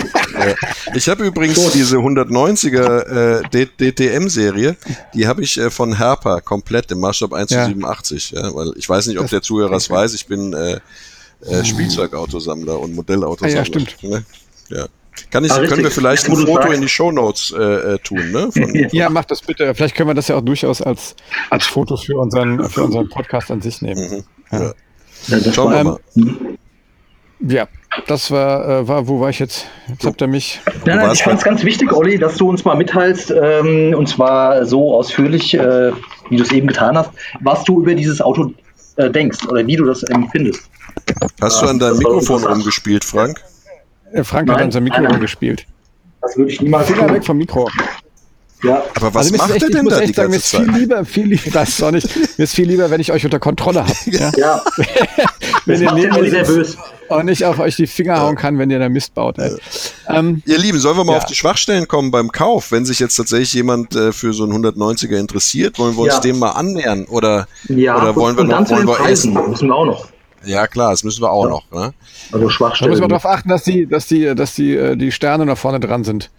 [SPEAKER 1] Ich habe übrigens diese 190er äh, DTM-Serie, die habe ich äh, von Herpa komplett im Maßstab 1
[SPEAKER 2] Ja.
[SPEAKER 1] zu 87. Ja, weil ich weiß nicht, ob der Zuhörer es weiß, ich bin äh, äh, Spielzeugautosammler und Modellautosammler.
[SPEAKER 2] Ah, ja, stimmt.
[SPEAKER 1] Ne? Ja. Kann ich,
[SPEAKER 3] Ah,
[SPEAKER 1] können wir vielleicht ein Foto in die Shownotes äh, äh, tun, ne? Von,
[SPEAKER 2] Ja, mach das bitte. Vielleicht können wir das ja auch durchaus als, als Foto für unseren, für unseren Podcast an sich nehmen.
[SPEAKER 1] ja.
[SPEAKER 3] Ja, das
[SPEAKER 1] Schauen wir mal.
[SPEAKER 2] Ja, das war, äh, war, wo war ich jetzt? Jetzt habt ihr mich.
[SPEAKER 3] Nein, nein, ich fand es ganz wichtig, Olli, dass du uns mal mitteilst, ähm, und zwar so ausführlich, äh, wie du es eben getan hast, was du über dieses Auto äh, denkst oder wie du das empfindest.
[SPEAKER 1] Hast du an deinem Mikrofon rumgespielt, Frank?
[SPEAKER 2] Äh, Frank hat
[SPEAKER 3] Nein,
[SPEAKER 2] unser Mikro
[SPEAKER 3] nein, nein.
[SPEAKER 2] umgespielt.
[SPEAKER 3] Das würde ich niemals
[SPEAKER 2] Finger weg vom Mikro.
[SPEAKER 3] Ja.
[SPEAKER 1] Aber was
[SPEAKER 2] Also
[SPEAKER 1] macht
[SPEAKER 2] echt,
[SPEAKER 1] er
[SPEAKER 2] ich
[SPEAKER 1] denn
[SPEAKER 2] muss
[SPEAKER 1] da die
[SPEAKER 2] echt sagen, mir
[SPEAKER 1] ganze
[SPEAKER 2] ist viel
[SPEAKER 1] Zeit?
[SPEAKER 2] lieber, viel lieber, das ist doch nicht, mir ist viel lieber, wenn ich euch unter Kontrolle habe. Ja?
[SPEAKER 3] Ja,
[SPEAKER 2] Wenn
[SPEAKER 3] das
[SPEAKER 2] ihr neben mir sitzt
[SPEAKER 3] nervös.
[SPEAKER 2] und ich auf euch die Finger hauen kann, wenn ihr da Mist baut. Ey. Ähm,
[SPEAKER 1] Ihr Lieben, sollen wir mal
[SPEAKER 2] Ja.
[SPEAKER 1] auf die Schwachstellen kommen beim Kauf? Wenn sich jetzt tatsächlich jemand äh, für so einen 190er interessiert, wollen wir uns
[SPEAKER 3] Ja.
[SPEAKER 1] dem mal annähern? Oder,
[SPEAKER 3] Ja,
[SPEAKER 1] oder wollen wir
[SPEAKER 3] und
[SPEAKER 1] noch, wollen wir
[SPEAKER 3] Preisen müssen wir auch noch.
[SPEAKER 1] Ja, klar, das müssen wir auch
[SPEAKER 3] Ja.
[SPEAKER 1] noch. Ne?
[SPEAKER 3] Also
[SPEAKER 2] da müssen
[SPEAKER 3] Schwachstellen.
[SPEAKER 2] wir darauf achten, dass die, dass die, dass die, äh, die Sterne noch vorne dran sind.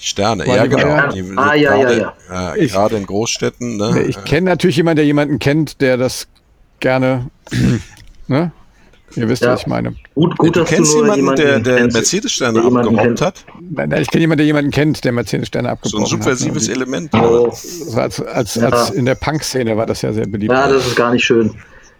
[SPEAKER 1] Die Sterne, ja, genau.
[SPEAKER 2] ja.
[SPEAKER 1] Die
[SPEAKER 3] Ah, ja, ja,
[SPEAKER 1] gerade,
[SPEAKER 3] ja.
[SPEAKER 1] äh,
[SPEAKER 2] Ich-
[SPEAKER 1] gerade in Großstädten. Ne?
[SPEAKER 2] Ich kenne natürlich jemanden, der jemanden kennt, der das gerne, ne? Ihr wisst,
[SPEAKER 3] Ja.
[SPEAKER 2] was ich meine.
[SPEAKER 3] Gut, gut
[SPEAKER 1] du
[SPEAKER 3] dass
[SPEAKER 1] kennst
[SPEAKER 3] du nur
[SPEAKER 1] jemanden, der, der Mercedes-Sterne
[SPEAKER 3] jemanden kennt.
[SPEAKER 1] hat?
[SPEAKER 2] Nein, nein, Ich kenne jemanden, der jemanden kennt, der Mercedes-Sterne
[SPEAKER 1] So
[SPEAKER 2] abgebrochen
[SPEAKER 1] ein subversives
[SPEAKER 2] hat. ne?
[SPEAKER 1] Element.
[SPEAKER 3] Oh,
[SPEAKER 2] war als, als,
[SPEAKER 3] Ja.
[SPEAKER 2] als in der Punk-Szene war das ja sehr beliebt.
[SPEAKER 3] ja, das ist gar nicht schön.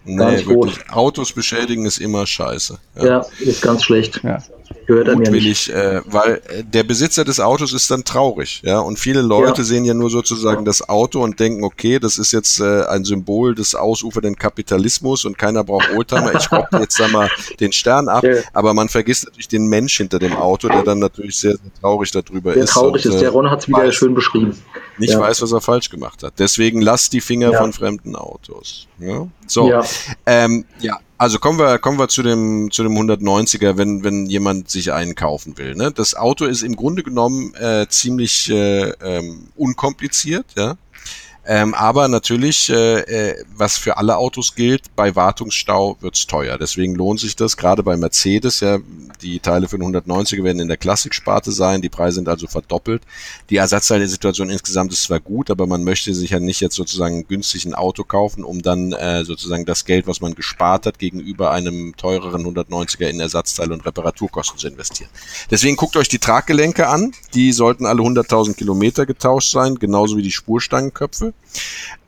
[SPEAKER 3] Gar
[SPEAKER 1] Nee,
[SPEAKER 3] nicht gut.
[SPEAKER 1] wirklich. Autos beschädigen ist immer scheiße.
[SPEAKER 3] Ja, ist ganz schlecht.
[SPEAKER 2] Ja.
[SPEAKER 3] Gehört einem ja nicht.
[SPEAKER 1] Mutwillig, äh, weil äh, der Besitzer des Autos ist dann traurig, ja. Und viele Leute
[SPEAKER 3] Ja.
[SPEAKER 1] sehen ja nur sozusagen das Auto und denken, okay, das ist jetzt äh, ein Symbol des ausufernden Kapitalismus und keiner braucht Oldtimer. Ich robb jetzt da mal den Stern ab.
[SPEAKER 3] Ja.
[SPEAKER 1] Aber man vergisst natürlich den Mensch hinter dem Auto, der dann natürlich sehr, sehr traurig darüber
[SPEAKER 3] Der
[SPEAKER 1] ist.
[SPEAKER 3] traurig
[SPEAKER 1] und,
[SPEAKER 3] ist.
[SPEAKER 1] äh,
[SPEAKER 3] Der Ron hat es wieder
[SPEAKER 1] weiß-
[SPEAKER 3] schön beschrieben.
[SPEAKER 1] nicht
[SPEAKER 3] Ja.
[SPEAKER 1] weiß, was er falsch gemacht hat. Deswegen lasst die Finger
[SPEAKER 3] Ja.
[SPEAKER 1] von fremden Autos. Ja? So,
[SPEAKER 3] Ja.
[SPEAKER 1] ähm, ja, also kommen wir, kommen wir zu dem, zu dem 190er, wenn, wenn jemand sich einen kaufen will. Ne? Das Auto ist im Grunde genommen äh, ziemlich äh, ähm, unkompliziert, ja. Ähm, aber natürlich, äh, äh, was für alle Autos gilt, bei Wartungsstau wird's teuer. Deswegen lohnt sich das, gerade bei Mercedes, ja, die Teile für den 190er werden in der Klassiksparte sein, die Preise sind also verdoppelt. Die Ersatzteile-Situation insgesamt ist zwar gut, aber man möchte sich ja nicht jetzt sozusagen günstig ein Auto kaufen, um dann äh, sozusagen das Geld, was man gespart hat, gegenüber einem teureren 190er in Ersatzteile und Reparaturkosten zu investieren. Deswegen guckt euch die Traggelenke an, die sollten alle 100.000 Kilometer getauscht sein, genauso wie die Spurstangenköpfe.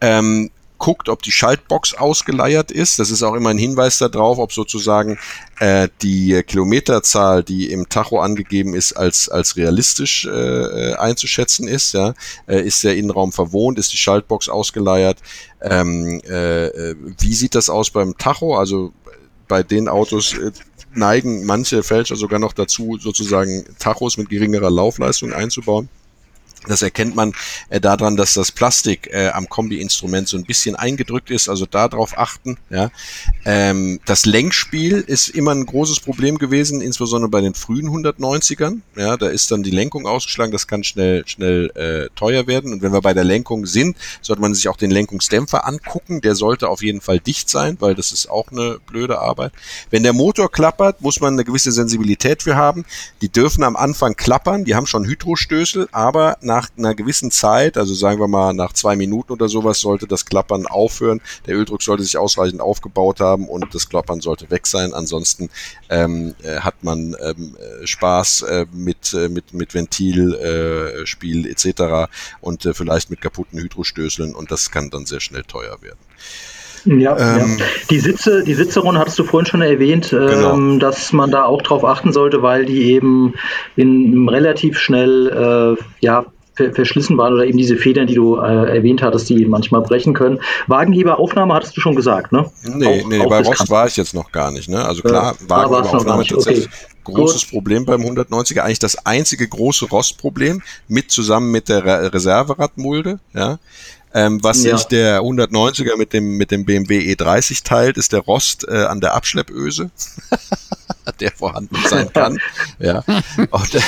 [SPEAKER 1] Ähm, guckt, ob die Schaltbox ausgeleiert ist. Das ist auch immer ein Hinweis darauf, ob sozusagen äh, die Kilometerzahl, die im Tacho angegeben ist, als, als realistisch äh, einzuschätzen ist. Ja? Äh, ist der Innenraum verwohnt? Ist die Schaltbox ausgeleiert? Ähm, äh, äh, wie sieht das aus beim Tacho? Also bei den Autos äh, neigen manche Fälscher sogar noch dazu, sozusagen Tachos mit geringerer Laufleistung einzubauen. Das erkennt man äh, daran, dass das Plastik äh, am Kombi-Instrument so ein bisschen eingedrückt ist, also da drauf achten. Ja. Ähm, das Lenkspiel ist immer ein großes Problem gewesen, insbesondere bei den frühen 190ern. Ja, da ist dann die Lenkung ausgeschlagen, das kann schnell, schnell äh, teuer werden. Und wenn wir bei der Lenkung sind, sollte man sich auch den Lenkungsdämpfer angucken. Der sollte auf jeden Fall dicht sein, weil das ist auch eine blöde Arbeit. Wenn der Motor klappert, muss man eine gewisse Sensibilität für haben. Die dürfen am Anfang klappern, die haben schon Hydrostößel, aber nach einer gewissen Zeit, also sagen wir mal nach zwei Minuten oder sowas, sollte das Klappern aufhören. Der Öldruck sollte sich ausreichend aufgebaut haben und das Klappern sollte weg sein. Ansonsten ähm, äh, hat man ähm, äh, Spaß äh, mit, äh, mit, mit Ventilspiel äh, Spiel etc. und äh, vielleicht mit kaputten Hydrostößeln und das kann dann sehr schnell teuer werden.
[SPEAKER 3] Ja,
[SPEAKER 1] Ähm,
[SPEAKER 3] ja. Die Sitze, die Sitzerunde hattest du vorhin schon erwähnt,
[SPEAKER 1] Genau.
[SPEAKER 3] ähm, dass man da auch drauf achten sollte, weil die eben in, relativ schnell äh, ja, ver verschlissen waren oder eben diese Federn, die du äh, erwähnt hattest, die manchmal brechen können. Wagenheberaufnahme hattest du schon gesagt, ne?
[SPEAKER 1] Nee,
[SPEAKER 3] Auch-
[SPEAKER 1] nee,
[SPEAKER 3] auch
[SPEAKER 1] bei. Rost war ich jetzt noch gar nicht. Ne? Also klar,
[SPEAKER 3] Ja, nicht.
[SPEAKER 1] tatsächlich
[SPEAKER 3] Okay.
[SPEAKER 1] großes
[SPEAKER 3] Gut.
[SPEAKER 1] Problem beim 190er. Eigentlich das einzige große Rostproblem mit zusammen mit der Re Reserveradmulde. Ja? Ähm, was
[SPEAKER 3] Ja.
[SPEAKER 1] sich der 190er mit dem, mit dem BMW E30 teilt, ist der Rost äh, an der Abschleppöse, der vorhanden sein kann. ja. Und, äh,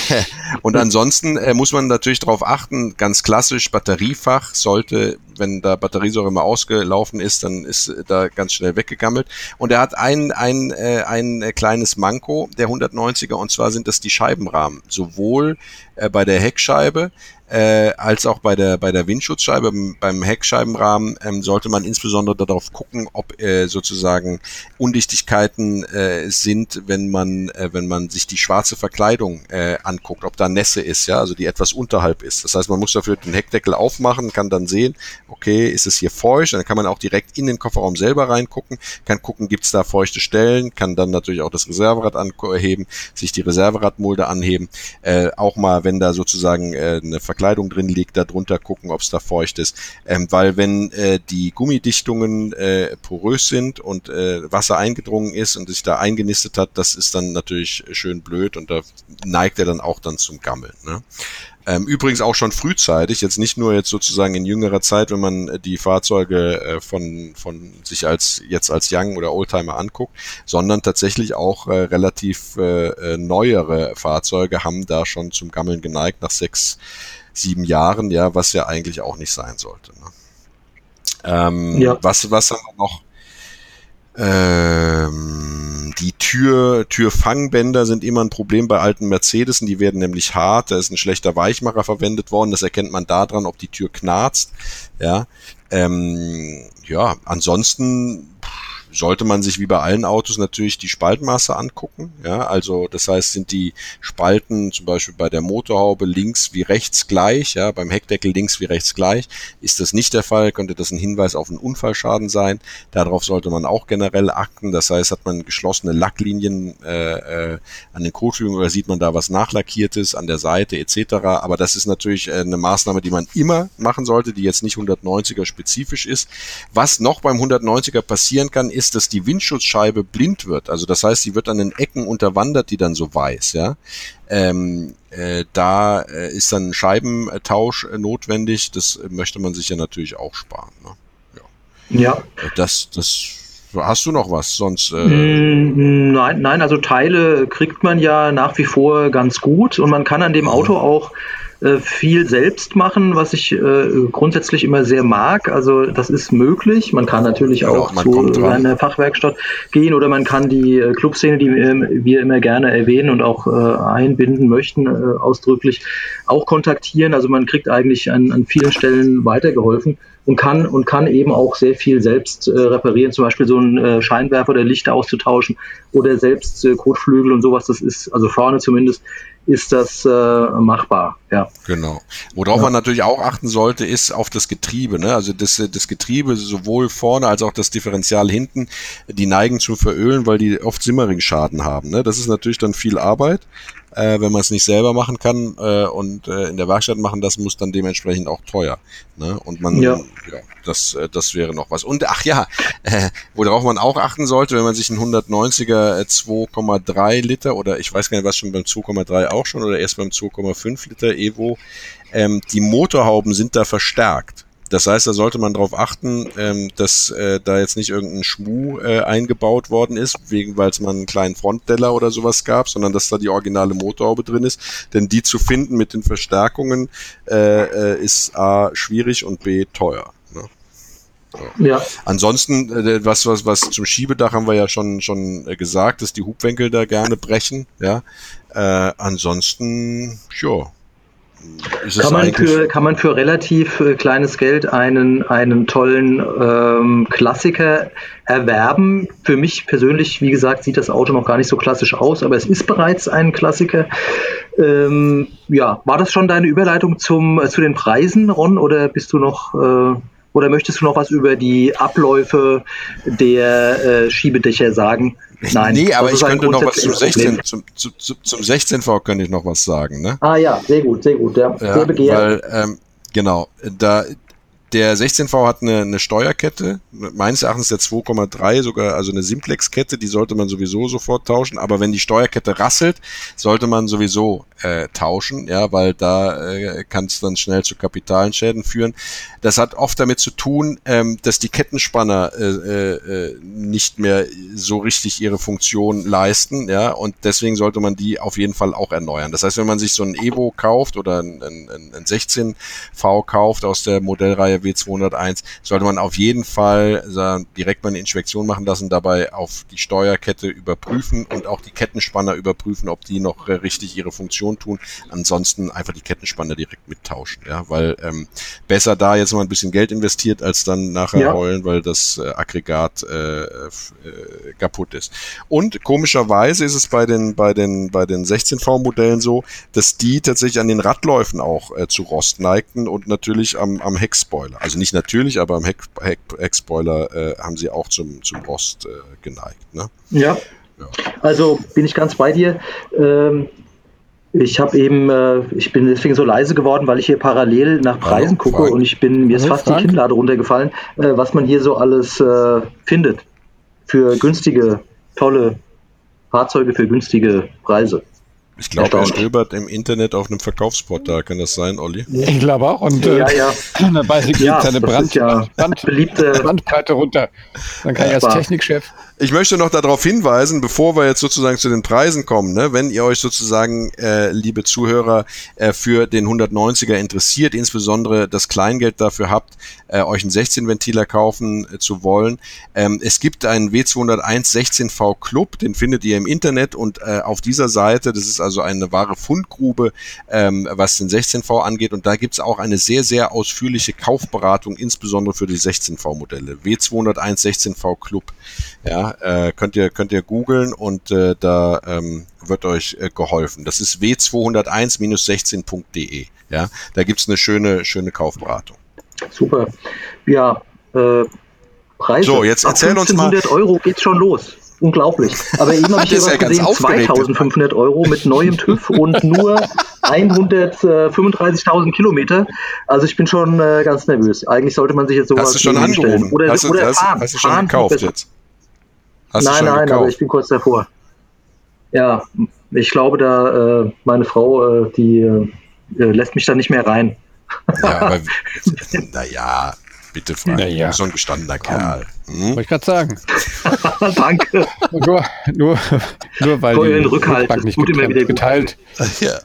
[SPEAKER 1] und ansonsten äh, muss man natürlich darauf achten, ganz klassisch, Batteriefach sollte wenn da Batteriesäure mal ausgelaufen ist, dann ist da ganz schnell weggegammelt. Und er hat ein, ein, äh, ein kleines Manko der 190er und zwar sind das die Scheibenrahmen. Sowohl äh, bei der Heckscheibe äh, als auch bei der bei der Windschutzscheibe beim Heckscheibenrahmen ähm, sollte man insbesondere darauf gucken, ob äh, sozusagen Undichtigkeiten äh, sind, wenn man äh, wenn man sich die schwarze Verkleidung äh, anguckt, ob da Nässe ist, ja, also die etwas unterhalb ist. Das heißt, man muss dafür den Heckdeckel aufmachen, kann dann sehen, okay, ist es hier feucht, dann kann man auch direkt in den Kofferraum selber reingucken, kann gucken, gibt's da feuchte Stellen, kann dann natürlich auch das Reserverad anheben, sich die Reserveradmulde anheben, äh, auch mal, wenn da sozusagen äh, eine Verkleidung drin liegt, da drunter gucken, ob es da feucht ist. Ähm, weil wenn äh, die Gummidichtungen äh, porös sind und äh, Wasser eingedrungen ist und sich da eingenistet hat, das ist dann natürlich schön blöd und da neigt er dann auch dann zum Gammeln. Ne? Ähm, übrigens auch schon frühzeitig, jetzt nicht nur jetzt sozusagen in jüngerer Zeit, wenn man die Fahrzeuge äh, von, von sich als jetzt als Young oder Oldtimer anguckt, sondern tatsächlich auch äh, relativ äh, äh neuere Fahrzeuge haben da schon zum Gammeln geneigt nach sechs sieben Jahren, ja, was ja eigentlich auch nicht sein sollte. Ne? Ähm, ja. Was, was haben wir noch? Ähm, die Tür, Türfangbänder sind immer ein Problem bei alten Mercedesen. Die werden nämlich hart. Da ist ein schlechter Weichmacher verwendet worden. Das erkennt man daran, ob die Tür knarzt. Ja, ähm, ja. Ansonsten sollte man sich wie bei allen Autos natürlich die Spaltmaße angucken. Ja, also das heißt, sind die Spalten zum Beispiel bei der Motorhaube links wie rechts gleich, ja, beim Heckdeckel links wie rechts gleich. Ist das nicht der Fall, könnte das ein Hinweis auf einen Unfallschaden sein. Darauf sollte man auch generell achten. Das heißt, hat man geschlossene Lacklinien äh, äh, an den Kotflügeln oder sieht man da was nachlackiertes an der Seite etc. Aber das ist natürlich äh, eine Maßnahme, die man immer machen sollte, die jetzt nicht 190er spezifisch ist. Was noch beim 190er passieren kann, ist, dass die Windschutzscheibe blind wird. Also das heißt, sie wird an den Ecken unterwandert, die dann so weiß, ja. Ähm, äh, da äh, ist dann ein Scheibentausch äh, notwendig. Das möchte man sich ja natürlich auch sparen. Ne? Ja. ja. Äh, das, das Hast du noch was sonst? Äh
[SPEAKER 3] mm, nein, nein, also Teile kriegt man ja nach wie vor ganz gut und man kann an dem. Auto auch viel selbst machen, was ich äh, grundsätzlich immer sehr mag. Also das ist möglich. Man kann natürlich genau, auch zu einer Fachwerkstatt gehen oder man kann die äh, Clubszene, die wir, immer gerne erwähnen und auch äh, einbinden möchten, äh, ausdrücklich auch kontaktieren. Also man kriegt eigentlich an, an vielen Stellen weitergeholfen und kann und kann eben auch sehr viel selbst äh, reparieren, zum Beispiel so einen äh, Scheinwerfer oder Lichter auszutauschen oder selbst äh, Kotflügel und sowas. Das ist also vorne zumindest ist das äh, machbar. Ja.
[SPEAKER 1] Genau. Worauf ja. man natürlich auch achten sollte, ist auf das Getriebe. Ne? Also das, das Getriebe sowohl vorne als auch das Differential hinten, die neigen zu verölen, weil die oft Simmering-Schaden haben. Ne? Das ist natürlich dann viel Arbeit äh, wenn man es nicht selber machen kann äh, und äh, in der Werkstatt machen, das muss dann dementsprechend auch teuer. Ne? Und man, ja. ja das, äh, das wäre noch was. Und ach ja, äh, worauf man auch achten sollte, wenn man sich einen 190er 2,3 Liter oder ich weiß gar nicht, was schon beim 2,3 auch schon oder erst beim 2,5 Liter Evo, ähm, die Motorhauben sind da verstärkt. Das heißt, da sollte man darauf achten, ähm, dass äh, da jetzt nicht irgendein Schmuh äh, eingebaut worden ist, wegen weil es mal einen kleinen Frontdeller oder sowas gab, sondern dass da die originale Motorhaube drin ist. Denn die zu finden mit den Verstärkungen äh, äh, ist A schwierig und B teuer. Ne? So. Ja. Ansonsten, äh, was, was, was zum Schiebedach haben wir ja schon, schon äh, gesagt, dass die Hubwinkel da gerne brechen. Ja. Äh, ansonsten, ja,
[SPEAKER 3] kann man, für, kann man für relativ äh, kleines Geld einen, einen tollen ähm, Klassiker erwerben? Für mich persönlich, wie gesagt, sieht das Auto noch gar nicht so klassisch aus, aber es ist bereits ein Klassiker. Ähm, ja, war das schon deine Überleitung zum, äh, zu den Preisen, Ron, oder bist du noch äh, oder möchtest du noch was über die Abläufe der äh, Schiebedächer sagen?
[SPEAKER 1] Nein. Nee, aber ich könnte noch was zum 16, zum, zum, zum 16V könnte ich noch was sagen, ne?
[SPEAKER 3] Ah ja, sehr gut, sehr gut. Ja, ja
[SPEAKER 1] sehr begehrt. Weil, ähm, genau, da, der 16V hat eine, eine Steuerkette, meines Erachtens der 2,3 sogar, also eine Simplex-Kette, die sollte man sowieso sofort tauschen, aber wenn die Steuerkette rasselt, sollte man sowieso äh, tauschen, ja, weil da äh, kann es dann schnell zu kapitalen Schäden führen. Das hat oft damit zu tun, ähm, dass die Kettenspanner äh, äh, nicht mehr so richtig ihre Funktion leisten, ja, und deswegen sollte man die auf jeden Fall auch erneuern. Das heißt, wenn man sich so ein Evo kauft oder ein, ein, ein 16V kauft aus der Modellreihe W201, sollte man auf jeden Fall äh, direkt mal eine Inspektion machen lassen, dabei auf die Steuerkette überprüfen und auch die Kettenspanner überprüfen, ob die noch äh, richtig ihre Funktion tun. Ansonsten einfach die Kettenspanner direkt mittauschen, ja, weil ähm, besser da jetzt mal ein bisschen Geld investiert, als dann nachher ja. heulen, weil das äh, Aggregat äh, äh, kaputt ist. Und komischerweise ist es bei den bei den bei den 16V-Modellen so, dass die tatsächlich an den Radläufen auch äh, zu Rost neigten und natürlich am, am Heckspoiler. Also nicht natürlich, aber am Heck, Heck, Heckspoiler äh, haben sie auch zum, zum Rost äh, geneigt. Ne?
[SPEAKER 3] Ja. ja. Also bin ich ganz bei dir. Ähm, ich habe eben, äh, ich bin deswegen so leise geworden, weil ich hier parallel nach Preisen Hallo, gucke Frank. und ich bin, mir ist fast Frank. die Kinnlade runtergefallen, äh, was man hier so alles äh, findet für günstige, tolle Fahrzeuge für günstige Preise.
[SPEAKER 1] Ich glaube, er stöbert im Internet auf einem Verkaufsportal. Kann das sein, Olli?
[SPEAKER 2] Ich glaube auch. Und äh, ja, ja. dabei liegt ja, seine Brand, ja Brand, beliebte Brandbreite runter. Dann kann ja, er als Technikchef
[SPEAKER 1] ich möchte noch darauf hinweisen, bevor wir jetzt sozusagen zu den Preisen kommen, ne, wenn ihr euch sozusagen, äh, liebe Zuhörer, äh, für den 190er interessiert, insbesondere das Kleingeld dafür habt, äh, euch einen 16-Ventiler kaufen äh, zu wollen. Ähm, es gibt einen W201 16V Club, den findet ihr im Internet und äh, auf dieser Seite, das ist also eine wahre Fundgrube, ähm, was den 16V angeht und da gibt's auch eine sehr, sehr ausführliche Kaufberatung, insbesondere für die 16V-Modelle. W201 16V Club. Ja, äh, könnt ihr könnt ihr googeln und äh, da ähm, wird euch äh, geholfen. Das ist w201-16.de. Ja, da gibt's eine schöne schöne Kaufberatung.
[SPEAKER 3] Super. Ja, äh, Preise.
[SPEAKER 1] So, jetzt erzähl uns mal.
[SPEAKER 3] 100 Euro geht's schon los. Unglaublich. Aber eben habe ich hier was ja gesehen, 2500 Euro mit neuem TÜV und nur 135.000 Kilometer. Also ich bin schon äh, ganz nervös. Eigentlich sollte man sich jetzt sowas
[SPEAKER 1] Hast du schon angerufen?
[SPEAKER 3] Oder,
[SPEAKER 1] hast,
[SPEAKER 3] oder
[SPEAKER 1] du,
[SPEAKER 3] fahren.
[SPEAKER 1] hast, du schon fahren gekauft jetzt?
[SPEAKER 3] Hast nein, nein, gekauft? aber ich bin kurz davor. Ja, ich glaube, da äh, meine Frau, äh, die äh, lässt mich da nicht mehr rein.
[SPEAKER 1] Ja, aber naja, bitte Frank, naja. du bist so ein gestandener Komm. Kerl.
[SPEAKER 2] Hm? Wollte ich gerade sagen.
[SPEAKER 3] Danke.
[SPEAKER 2] Nur, nur, nur weil
[SPEAKER 3] Feuer die Rückhalt
[SPEAKER 2] ist nicht gut immer wieder geteilt.
[SPEAKER 3] Ja,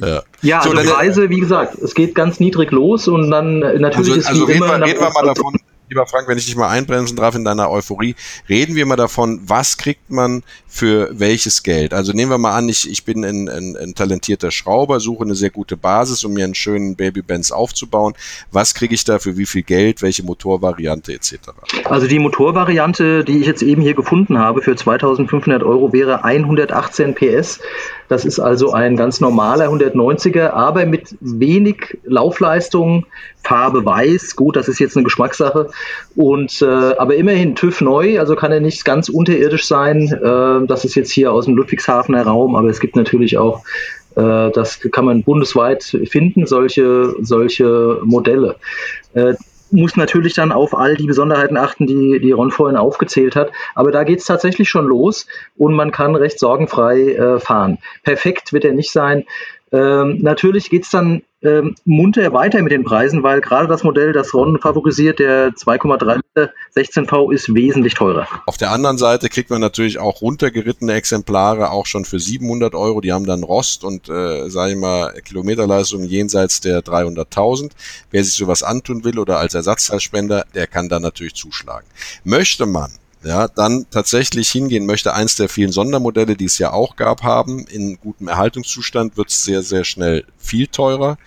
[SPEAKER 3] ja. ja so, also Preise, wie gesagt, es geht ganz niedrig los und dann natürlich also,
[SPEAKER 1] ist also reden, wir, reden wir mal davon, lieber Frank, wenn ich dich mal einbremsen darf in deiner Euphorie, reden wir mal davon, was kriegt man für welches Geld? Also nehmen wir mal an, ich, ich bin ein, ein, ein talentierter Schrauber, suche eine sehr gute Basis, um mir einen schönen Baby Benz aufzubauen. Was kriege ich da für wie viel Geld, welche Motorvariante etc.?
[SPEAKER 3] Also die Motorvariante, die ich jetzt eben hier gefunden habe für 2500 Euro wäre 118 PS. Das ist also ein ganz normaler 190er, aber mit wenig Laufleistung, Farbe weiß. Gut, das ist jetzt eine Geschmackssache. Und äh, aber immerhin TÜV neu, also kann er nicht ganz unterirdisch sein. Äh, das ist jetzt hier aus dem Ludwigshafener Raum, aber es gibt natürlich auch äh, das kann man bundesweit finden, solche, solche Modelle. Äh, muss natürlich dann auf all die Besonderheiten achten, die, die Ron vorhin aufgezählt hat. Aber da geht es tatsächlich schon los und man kann recht sorgenfrei äh, fahren. Perfekt wird er nicht sein. Ähm, natürlich geht es dann ähm, munter weiter mit den Preisen, weil gerade das Modell, das Ron favorisiert, der 2,3 Liter 16V, ist wesentlich teurer.
[SPEAKER 1] Auf der anderen Seite kriegt man natürlich auch runtergerittene Exemplare, auch schon für 700 Euro. Die haben dann Rost und, äh, sage ich mal, Kilometerleistung jenseits der 300.000. Wer sich sowas antun will oder als Ersatzteilspender, der kann da natürlich zuschlagen. Möchte man ja, dann tatsächlich hingehen möchte, eins der vielen Sondermodelle, die es ja auch gab, haben, in gutem Erhaltungszustand wird es sehr, sehr schnell viel teurer.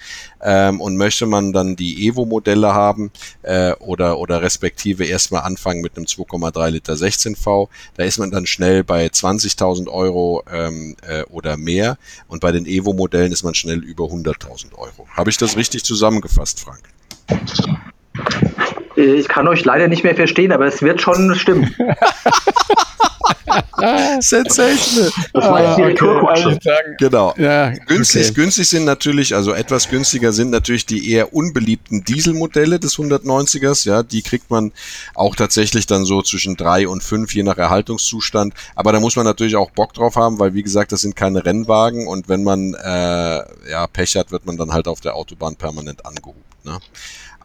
[SPEAKER 1] Ähm, und möchte man dann die Evo-Modelle haben äh, oder, oder respektive erstmal anfangen mit einem 2,3 Liter 16V, da ist man dann schnell bei 20.000 Euro ähm, äh, oder mehr. Und bei den Evo-Modellen ist man schnell über 100.000 Euro. Habe ich das richtig zusammengefasst, Frank?
[SPEAKER 3] Ich kann euch leider nicht mehr verstehen, aber es wird schon stimmen.
[SPEAKER 1] Sensational. Das war jetzt die ah, Retourkutsche. Genau. Ja, günstig, okay. günstig sind natürlich, also etwas günstiger sind natürlich die eher unbeliebten Dieselmodelle des 190ers. Ja, die kriegt man auch tatsächlich dann so zwischen drei und fünf, je nach Erhaltungszustand. Aber da muss man natürlich auch Bock drauf haben, weil wie gesagt, das sind keine Rennwagen und wenn man äh, ja Pech hat, wird man dann halt auf der Autobahn permanent angehubt. Ne?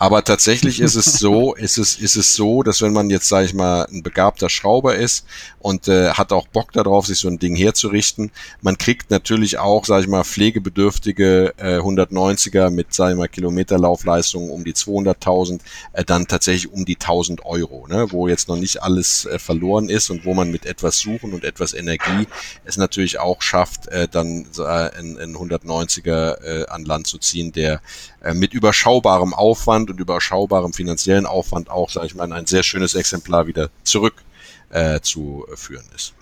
[SPEAKER 1] Aber tatsächlich ist es so, ist es, ist es so, dass wenn man jetzt, sage ich mal, ein begabter Schrauber ist und äh, hat auch Bock darauf, sich so ein Ding herzurichten, man kriegt natürlich auch, sage ich mal, pflegebedürftige äh, 190er mit, sage ich mal, Kilometerlaufleistungen um die 200.000, äh, dann tatsächlich um die 1000 Euro, ne? wo jetzt noch nicht alles äh, verloren ist und wo man mit etwas Suchen und etwas Energie es natürlich auch schafft, äh, dann äh, ein, ein 190er äh, an Land zu ziehen, der äh, mit überschaubarem Aufwand und überschaubarem finanziellen Aufwand auch, sage ich mal, ein sehr schönes Exemplar wieder zurück äh, ist.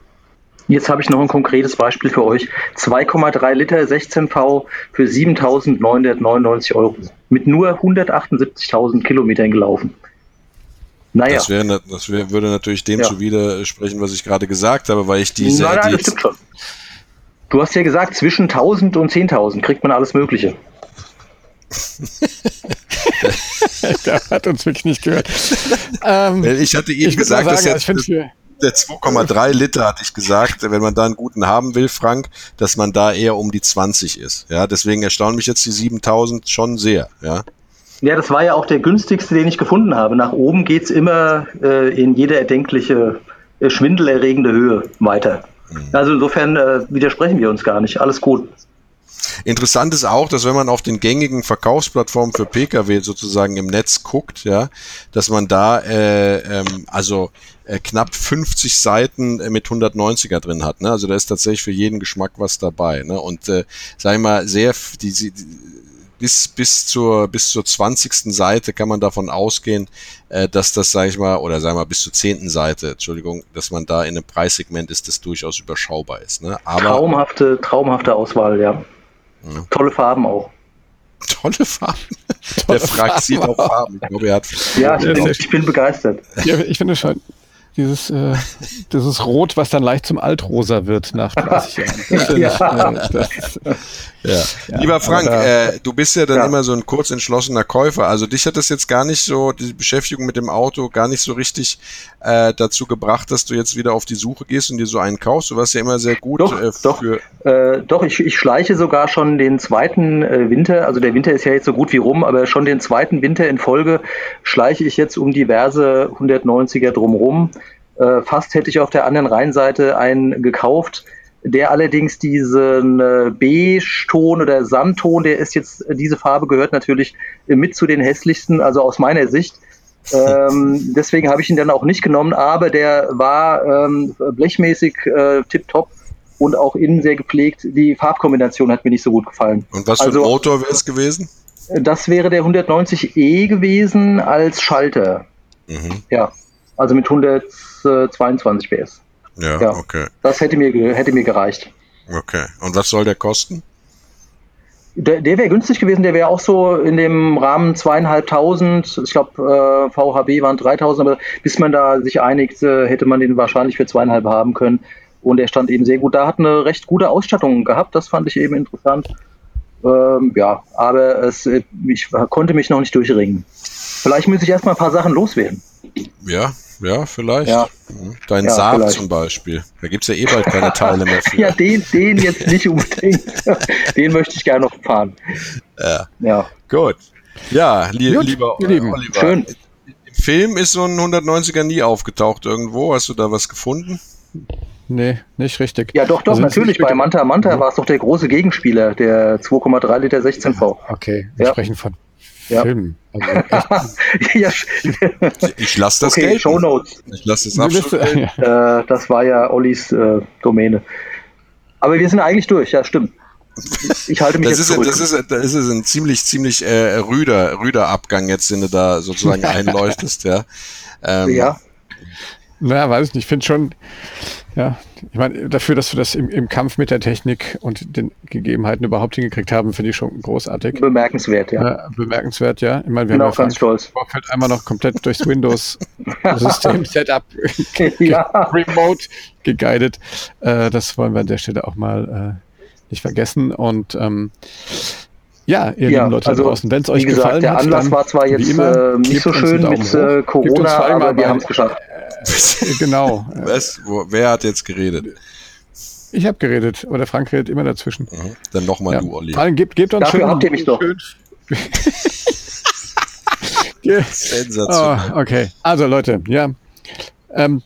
[SPEAKER 3] Jetzt habe ich noch ein konkretes Beispiel für euch. 2,3 Liter 16V für 7.999 Euro. Mit nur 178.000 Kilometern gelaufen.
[SPEAKER 1] Naja. Das, wäre, das wäre, würde natürlich dem ja. zuwider sprechen, was ich gerade gesagt habe, weil ich diese.
[SPEAKER 3] Nein, nein, das stimmt schon. Du hast ja gesagt, zwischen 1000 und 10.000 kriegt man alles Mögliche.
[SPEAKER 2] der hat uns wirklich nicht gehört.
[SPEAKER 1] Ähm, ich hatte eben gesagt, sagen, dass jetzt also der 2,3 Liter hatte ich gesagt, wenn man da einen guten haben will, Frank, dass man da eher um die 20 ist. Ja, deswegen erstaunen mich jetzt die 7000 schon sehr. Ja.
[SPEAKER 3] Ja, das war ja auch der günstigste, den ich gefunden habe. Nach oben geht es immer äh, in jede erdenkliche, äh, schwindelerregende Höhe weiter. Mhm. Also insofern äh, widersprechen wir uns gar nicht. Alles gut.
[SPEAKER 1] Interessant ist auch, dass wenn man auf den gängigen Verkaufsplattformen für Pkw sozusagen im Netz guckt, ja, dass man da äh, ähm, also äh, knapp 50 Seiten äh, mit 190er drin hat. Ne? Also da ist tatsächlich für jeden Geschmack was dabei. Ne? Und äh, sag ich mal, sehr die, die bis, bis zur, bis zur 20. Seite kann man davon ausgehen, äh, dass das, sage ich mal, oder sagen wir mal bis zur 10. Seite, Entschuldigung, dass man da in einem Preissegment ist, das durchaus überschaubar ist. Ne?
[SPEAKER 3] Aber, traumhafte, traumhafte Auswahl, ja. Ja. Tolle Farben auch.
[SPEAKER 1] Tolle Farben. Tolle Der Frag sieht auch Farben. Ich glaube, er hat.
[SPEAKER 3] Ja, ich bin, ich bin begeistert.
[SPEAKER 2] Ja, ich finde schon, dieses, äh, dieses Rot, was dann leicht zum Altrosa wird nach 30 Jahren. ja.
[SPEAKER 1] Ich, äh, das, ja. ja. Lieber Frank, da, äh, du bist ja dann ja. immer so ein kurz entschlossener Käufer. Also dich hat das jetzt gar nicht so, die Beschäftigung mit dem Auto gar nicht so richtig äh, dazu gebracht, dass du jetzt wieder auf die Suche gehst und dir so einen kaufst. Du warst ja immer sehr gut.
[SPEAKER 3] Doch, äh, doch, äh, doch ich, ich schleiche sogar schon den zweiten äh, Winter, also der Winter ist ja jetzt so gut wie rum, aber schon den zweiten Winter in Folge schleiche ich jetzt um diverse 190er drumrum. Äh, fast hätte ich auf der anderen Rheinseite einen gekauft der allerdings diesen äh, Beige-Ton oder Sandton, der ist jetzt, diese Farbe gehört natürlich mit zu den hässlichsten, also aus meiner Sicht. Ähm, deswegen habe ich ihn dann auch nicht genommen, aber der war ähm, blechmäßig äh, tipptopp und auch innen sehr gepflegt. Die Farbkombination hat mir nicht so gut gefallen.
[SPEAKER 1] Und was für also, ein Motor wäre es gewesen?
[SPEAKER 3] Das wäre der 190e gewesen als Schalter. Mhm. Ja, also mit 122 PS.
[SPEAKER 1] Ja, ja, okay.
[SPEAKER 3] Das hätte mir, hätte mir gereicht.
[SPEAKER 1] Okay. Und was soll der kosten?
[SPEAKER 3] Der, der wäre günstig gewesen, der wäre auch so in dem Rahmen zweieinhalbtausend. Ich glaube, äh, VHB waren 3000, aber bis man da sich einigt, äh, hätte man den wahrscheinlich für zweieinhalb haben können. Und er stand eben sehr gut da, hat eine recht gute Ausstattung gehabt, das fand ich eben interessant. Ähm, ja, aber es, äh, ich konnte mich noch nicht durchringen. Vielleicht muss ich erstmal ein paar Sachen loswerden.
[SPEAKER 1] Ja, ja, vielleicht. Ja. Dein ja, Saab vielleicht. zum Beispiel. Da gibt es ja eh bald keine Teile mehr für.
[SPEAKER 3] ja, den, den jetzt nicht unbedingt. den möchte ich gerne noch fahren.
[SPEAKER 1] Ja. ja. Gut. Ja, li Gut, lieber
[SPEAKER 3] Lieben. Oliver. Schön.
[SPEAKER 1] Im Film ist so ein 190er nie aufgetaucht irgendwo. Hast du da was gefunden?
[SPEAKER 2] Nee, nicht richtig.
[SPEAKER 3] Ja, doch, doch, also natürlich. Bei Manta Manta mhm. war es doch der große Gegenspieler, der 2,3 Liter 16V.
[SPEAKER 2] Okay, wir ja. sprechen von ja. Film.
[SPEAKER 1] Also ja, ich lasse das okay, gelten.
[SPEAKER 3] Show Notes.
[SPEAKER 1] Ich lasse das absolut
[SPEAKER 3] äh, Das war ja Ollis äh, Domäne. Aber wir sind eigentlich durch, ja, stimmt. Ich halte mich
[SPEAKER 1] das
[SPEAKER 3] jetzt
[SPEAKER 1] ist, Das ist, das ist ein ziemlich, ziemlich äh, rüder, rüder Abgang jetzt, den du da sozusagen einleuchtest, ja.
[SPEAKER 3] Ähm, ja.
[SPEAKER 2] Na, weiß ich nicht. Ich finde schon, ja, ich meine, dafür, dass wir das im, im, Kampf mit der Technik und den Gegebenheiten überhaupt hingekriegt haben, finde ich schon großartig.
[SPEAKER 3] Bemerkenswert, ja.
[SPEAKER 2] Äh, bemerkenswert, ja. Ich meine,
[SPEAKER 3] wir Bin haben auch ja ganz stolz.
[SPEAKER 2] Vorfeld einmal noch komplett durchs Windows-System-Setup ja. remote geguidet. Äh, das wollen wir an der Stelle auch mal äh, nicht vergessen. Und ähm, ja, ihr ja, lieben Leute also, draußen, wenn es euch gesagt, gefallen
[SPEAKER 3] der
[SPEAKER 2] hat,
[SPEAKER 3] Anlass war zwar jetzt immer, äh, nicht so schön mit äh, Corona, aber wir haben es geschafft.
[SPEAKER 2] Genau.
[SPEAKER 1] Was? Wo, wer hat jetzt geredet?
[SPEAKER 2] Ich habe geredet, aber der Frank redet immer dazwischen.
[SPEAKER 1] Mhm. Dann nochmal ja. du, Olli.
[SPEAKER 2] Vor allem gebt, gebt uns
[SPEAKER 3] Dafür schön, habt ihr mich doch.
[SPEAKER 2] Sensationell. Oh, okay, also Leute, ja. Ähm,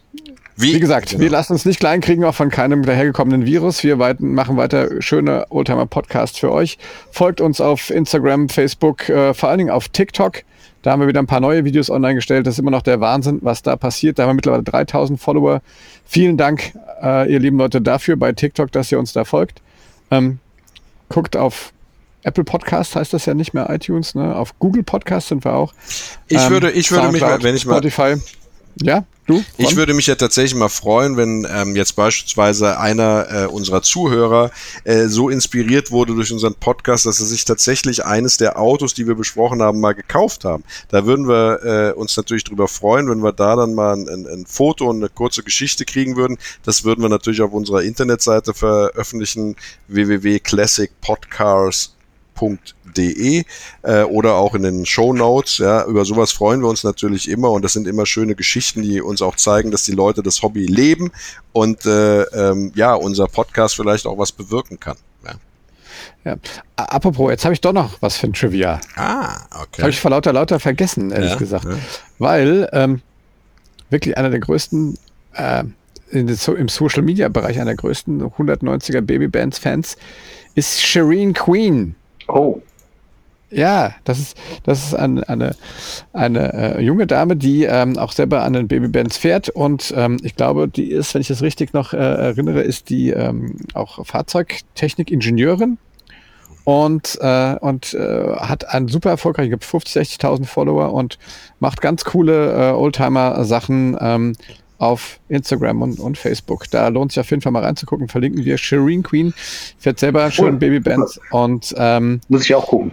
[SPEAKER 2] wie, Wie, gesagt, genau. wir lassen uns nicht kleinkriegen, auch von keinem dahergekommenen Virus. Wir weit machen weiter schöne Oldtimer-Podcasts für euch. Folgt uns auf Instagram, Facebook, äh, vor allen Dingen auf TikTok. Da haben wir wieder ein paar neue Videos online gestellt. Das ist immer noch der Wahnsinn, was da passiert. Da haben wir mittlerweile 3000 Follower. Vielen Dank, äh, ihr lieben Leute, dafür bei TikTok, dass ihr uns da folgt. Ähm, guckt auf Apple Podcast heißt das ja nicht mehr iTunes, ne? Auf Google Podcast sind wir auch.
[SPEAKER 1] Ich ähm, würde, ich würde mich, wenn ich mal,
[SPEAKER 2] Spotify. Ja, du?
[SPEAKER 1] Ich würde mich ja tatsächlich mal freuen, wenn ähm, jetzt beispielsweise einer äh, unserer Zuhörer äh, so inspiriert wurde durch unseren Podcast, dass er sich tatsächlich eines der Autos, die wir besprochen haben, mal gekauft haben. Da würden wir äh, uns natürlich drüber freuen, wenn wir da dann mal ein, ein, ein Foto und eine kurze Geschichte kriegen würden. Das würden wir natürlich auf unserer Internetseite veröffentlichen, www.classicpodcars.com www.de äh, oder auch in den Show Notes. Ja, über sowas freuen wir uns natürlich immer und das sind immer schöne Geschichten, die uns auch zeigen, dass die Leute das Hobby leben und äh, ähm, ja, unser Podcast vielleicht auch was bewirken kann. Ja.
[SPEAKER 2] Ja. Apropos, jetzt habe ich doch noch was für ein Trivia.
[SPEAKER 1] Ah, okay.
[SPEAKER 2] Habe ich vor lauter lauter vergessen, ehrlich ja, gesagt. Ja. Weil ähm, wirklich einer der größten äh, im Social Media Bereich einer der größten 190er Babybands Fans ist Shireen Queen.
[SPEAKER 3] Oh.
[SPEAKER 2] Ja, das ist, das ist eine, eine, eine äh, junge Dame, die ähm, auch selber an den Babybands fährt. Und ähm, ich glaube, die ist, wenn ich das richtig noch äh, erinnere, ist die ähm, auch Fahrzeugtechnik-Ingenieurin. Und, äh, und äh, hat einen super erfolgreich, ich glaube 50, 60.000 Follower und macht ganz coole äh, Oldtimer-Sachen, ähm, auf Instagram und, und Facebook. Da lohnt sich auf jeden Fall mal reinzugucken. Verlinken wir Shireen Queen. Fährt selber schon oh, Babybands und ähm,
[SPEAKER 3] muss ich auch gucken.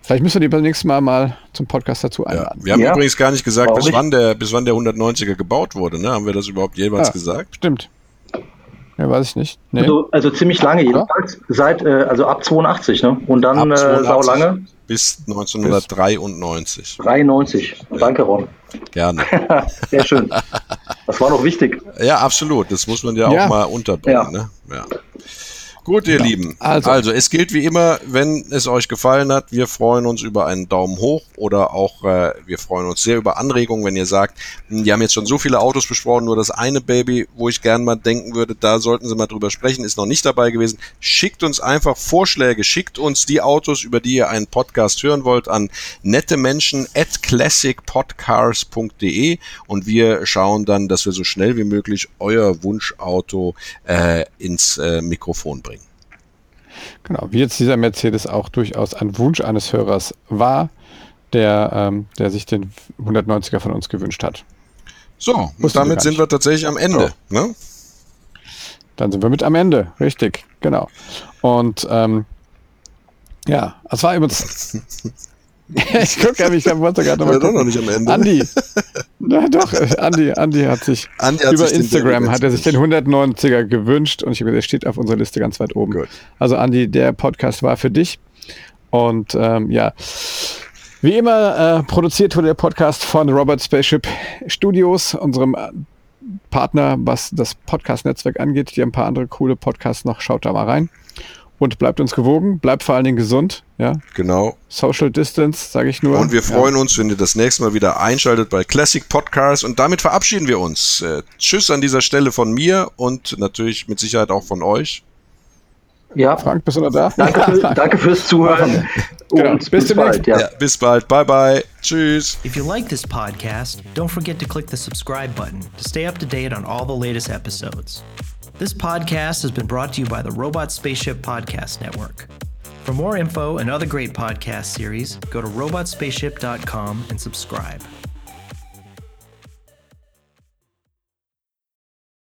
[SPEAKER 2] Vielleicht müssen wir die beim nächsten Mal mal zum Podcast dazu einladen.
[SPEAKER 1] Ja, wir haben ja. übrigens gar nicht gesagt, bis wann, der, bis wann der 190er gebaut wurde. Ne? Haben wir das überhaupt jemals ja, gesagt?
[SPEAKER 2] Stimmt. Ja, weiß ich nicht.
[SPEAKER 3] Nee. Also, also, ziemlich lange jedenfalls. Seit, äh, also ab 82, ne? Und dann äh, sau lange.
[SPEAKER 1] Bis 1993.
[SPEAKER 3] 93. Danke, Ron.
[SPEAKER 1] Gerne.
[SPEAKER 3] Sehr schön. Das war noch wichtig.
[SPEAKER 1] Ja, absolut. Das muss man ja, ja. auch mal unterbringen. Ja. Ne? ja. Gut, ihr ja. Lieben. Also. also. es gilt wie immer, wenn es euch gefallen hat, wir freuen uns über einen Daumen hoch oder auch äh, wir freuen uns sehr über Anregungen, wenn ihr sagt, hm, die haben jetzt schon so viele Autos besprochen, nur das eine Baby, wo ich gern mal denken würde, da sollten sie mal drüber sprechen, ist noch nicht dabei gewesen. Schickt uns einfach Vorschläge, schickt uns die Autos, über die ihr einen Podcast hören wollt, an nette Menschen at classicpodcars.de und wir schauen dann, dass wir so schnell wie möglich euer Wunschauto äh, ins äh, Mikrofon bringen.
[SPEAKER 2] Genau, wie jetzt dieser Mercedes auch durchaus ein Wunsch eines Hörers war, der, ähm, der sich den 190er von uns gewünscht hat.
[SPEAKER 1] So, und damit sind wir tatsächlich am Ende. So. Ne?
[SPEAKER 2] Dann sind wir mit am Ende, richtig, genau. Und ähm, ja, es war übrigens ich gucke mich, ich wollte gerade
[SPEAKER 1] noch, doch noch nicht am Ende.
[SPEAKER 2] Andi. Na doch, Andi, Andi hat sich Andi hat über sich Instagram hat er sich den 190er gewünscht und ich habe, der steht auf unserer Liste ganz weit oben. Gut. Also Andi, der Podcast war für dich. Und ähm, ja, wie immer äh, produziert wurde der Podcast von Robert Spaceship Studios, unserem Partner, was das Podcast-Netzwerk angeht. Die haben ein paar andere coole Podcasts noch. Schaut da mal rein und bleibt uns gewogen, bleibt vor allen Dingen gesund. Ja,
[SPEAKER 1] genau.
[SPEAKER 2] Social Distance, sage ich nur.
[SPEAKER 1] Und wir freuen ja. uns, wenn ihr das nächste Mal wieder einschaltet bei Classic Podcast. Und damit verabschieden wir uns. Äh, tschüss an dieser Stelle von mir und natürlich mit Sicherheit auch von euch.
[SPEAKER 2] Ja. Frank, bist du noch da?
[SPEAKER 3] Danke, für, danke fürs Zuhören.
[SPEAKER 2] genau. bis, bis bald.
[SPEAKER 1] Ja. ja. bis bald. Bye bye. Tschüss.
[SPEAKER 4] If you like this podcast, don't forget to click the subscribe button to stay up to date on all the latest episodes. This podcast has been brought to you by the Robot Spaceship Podcast Network. For more info and other great podcast series, go to robotspaceship.com and subscribe.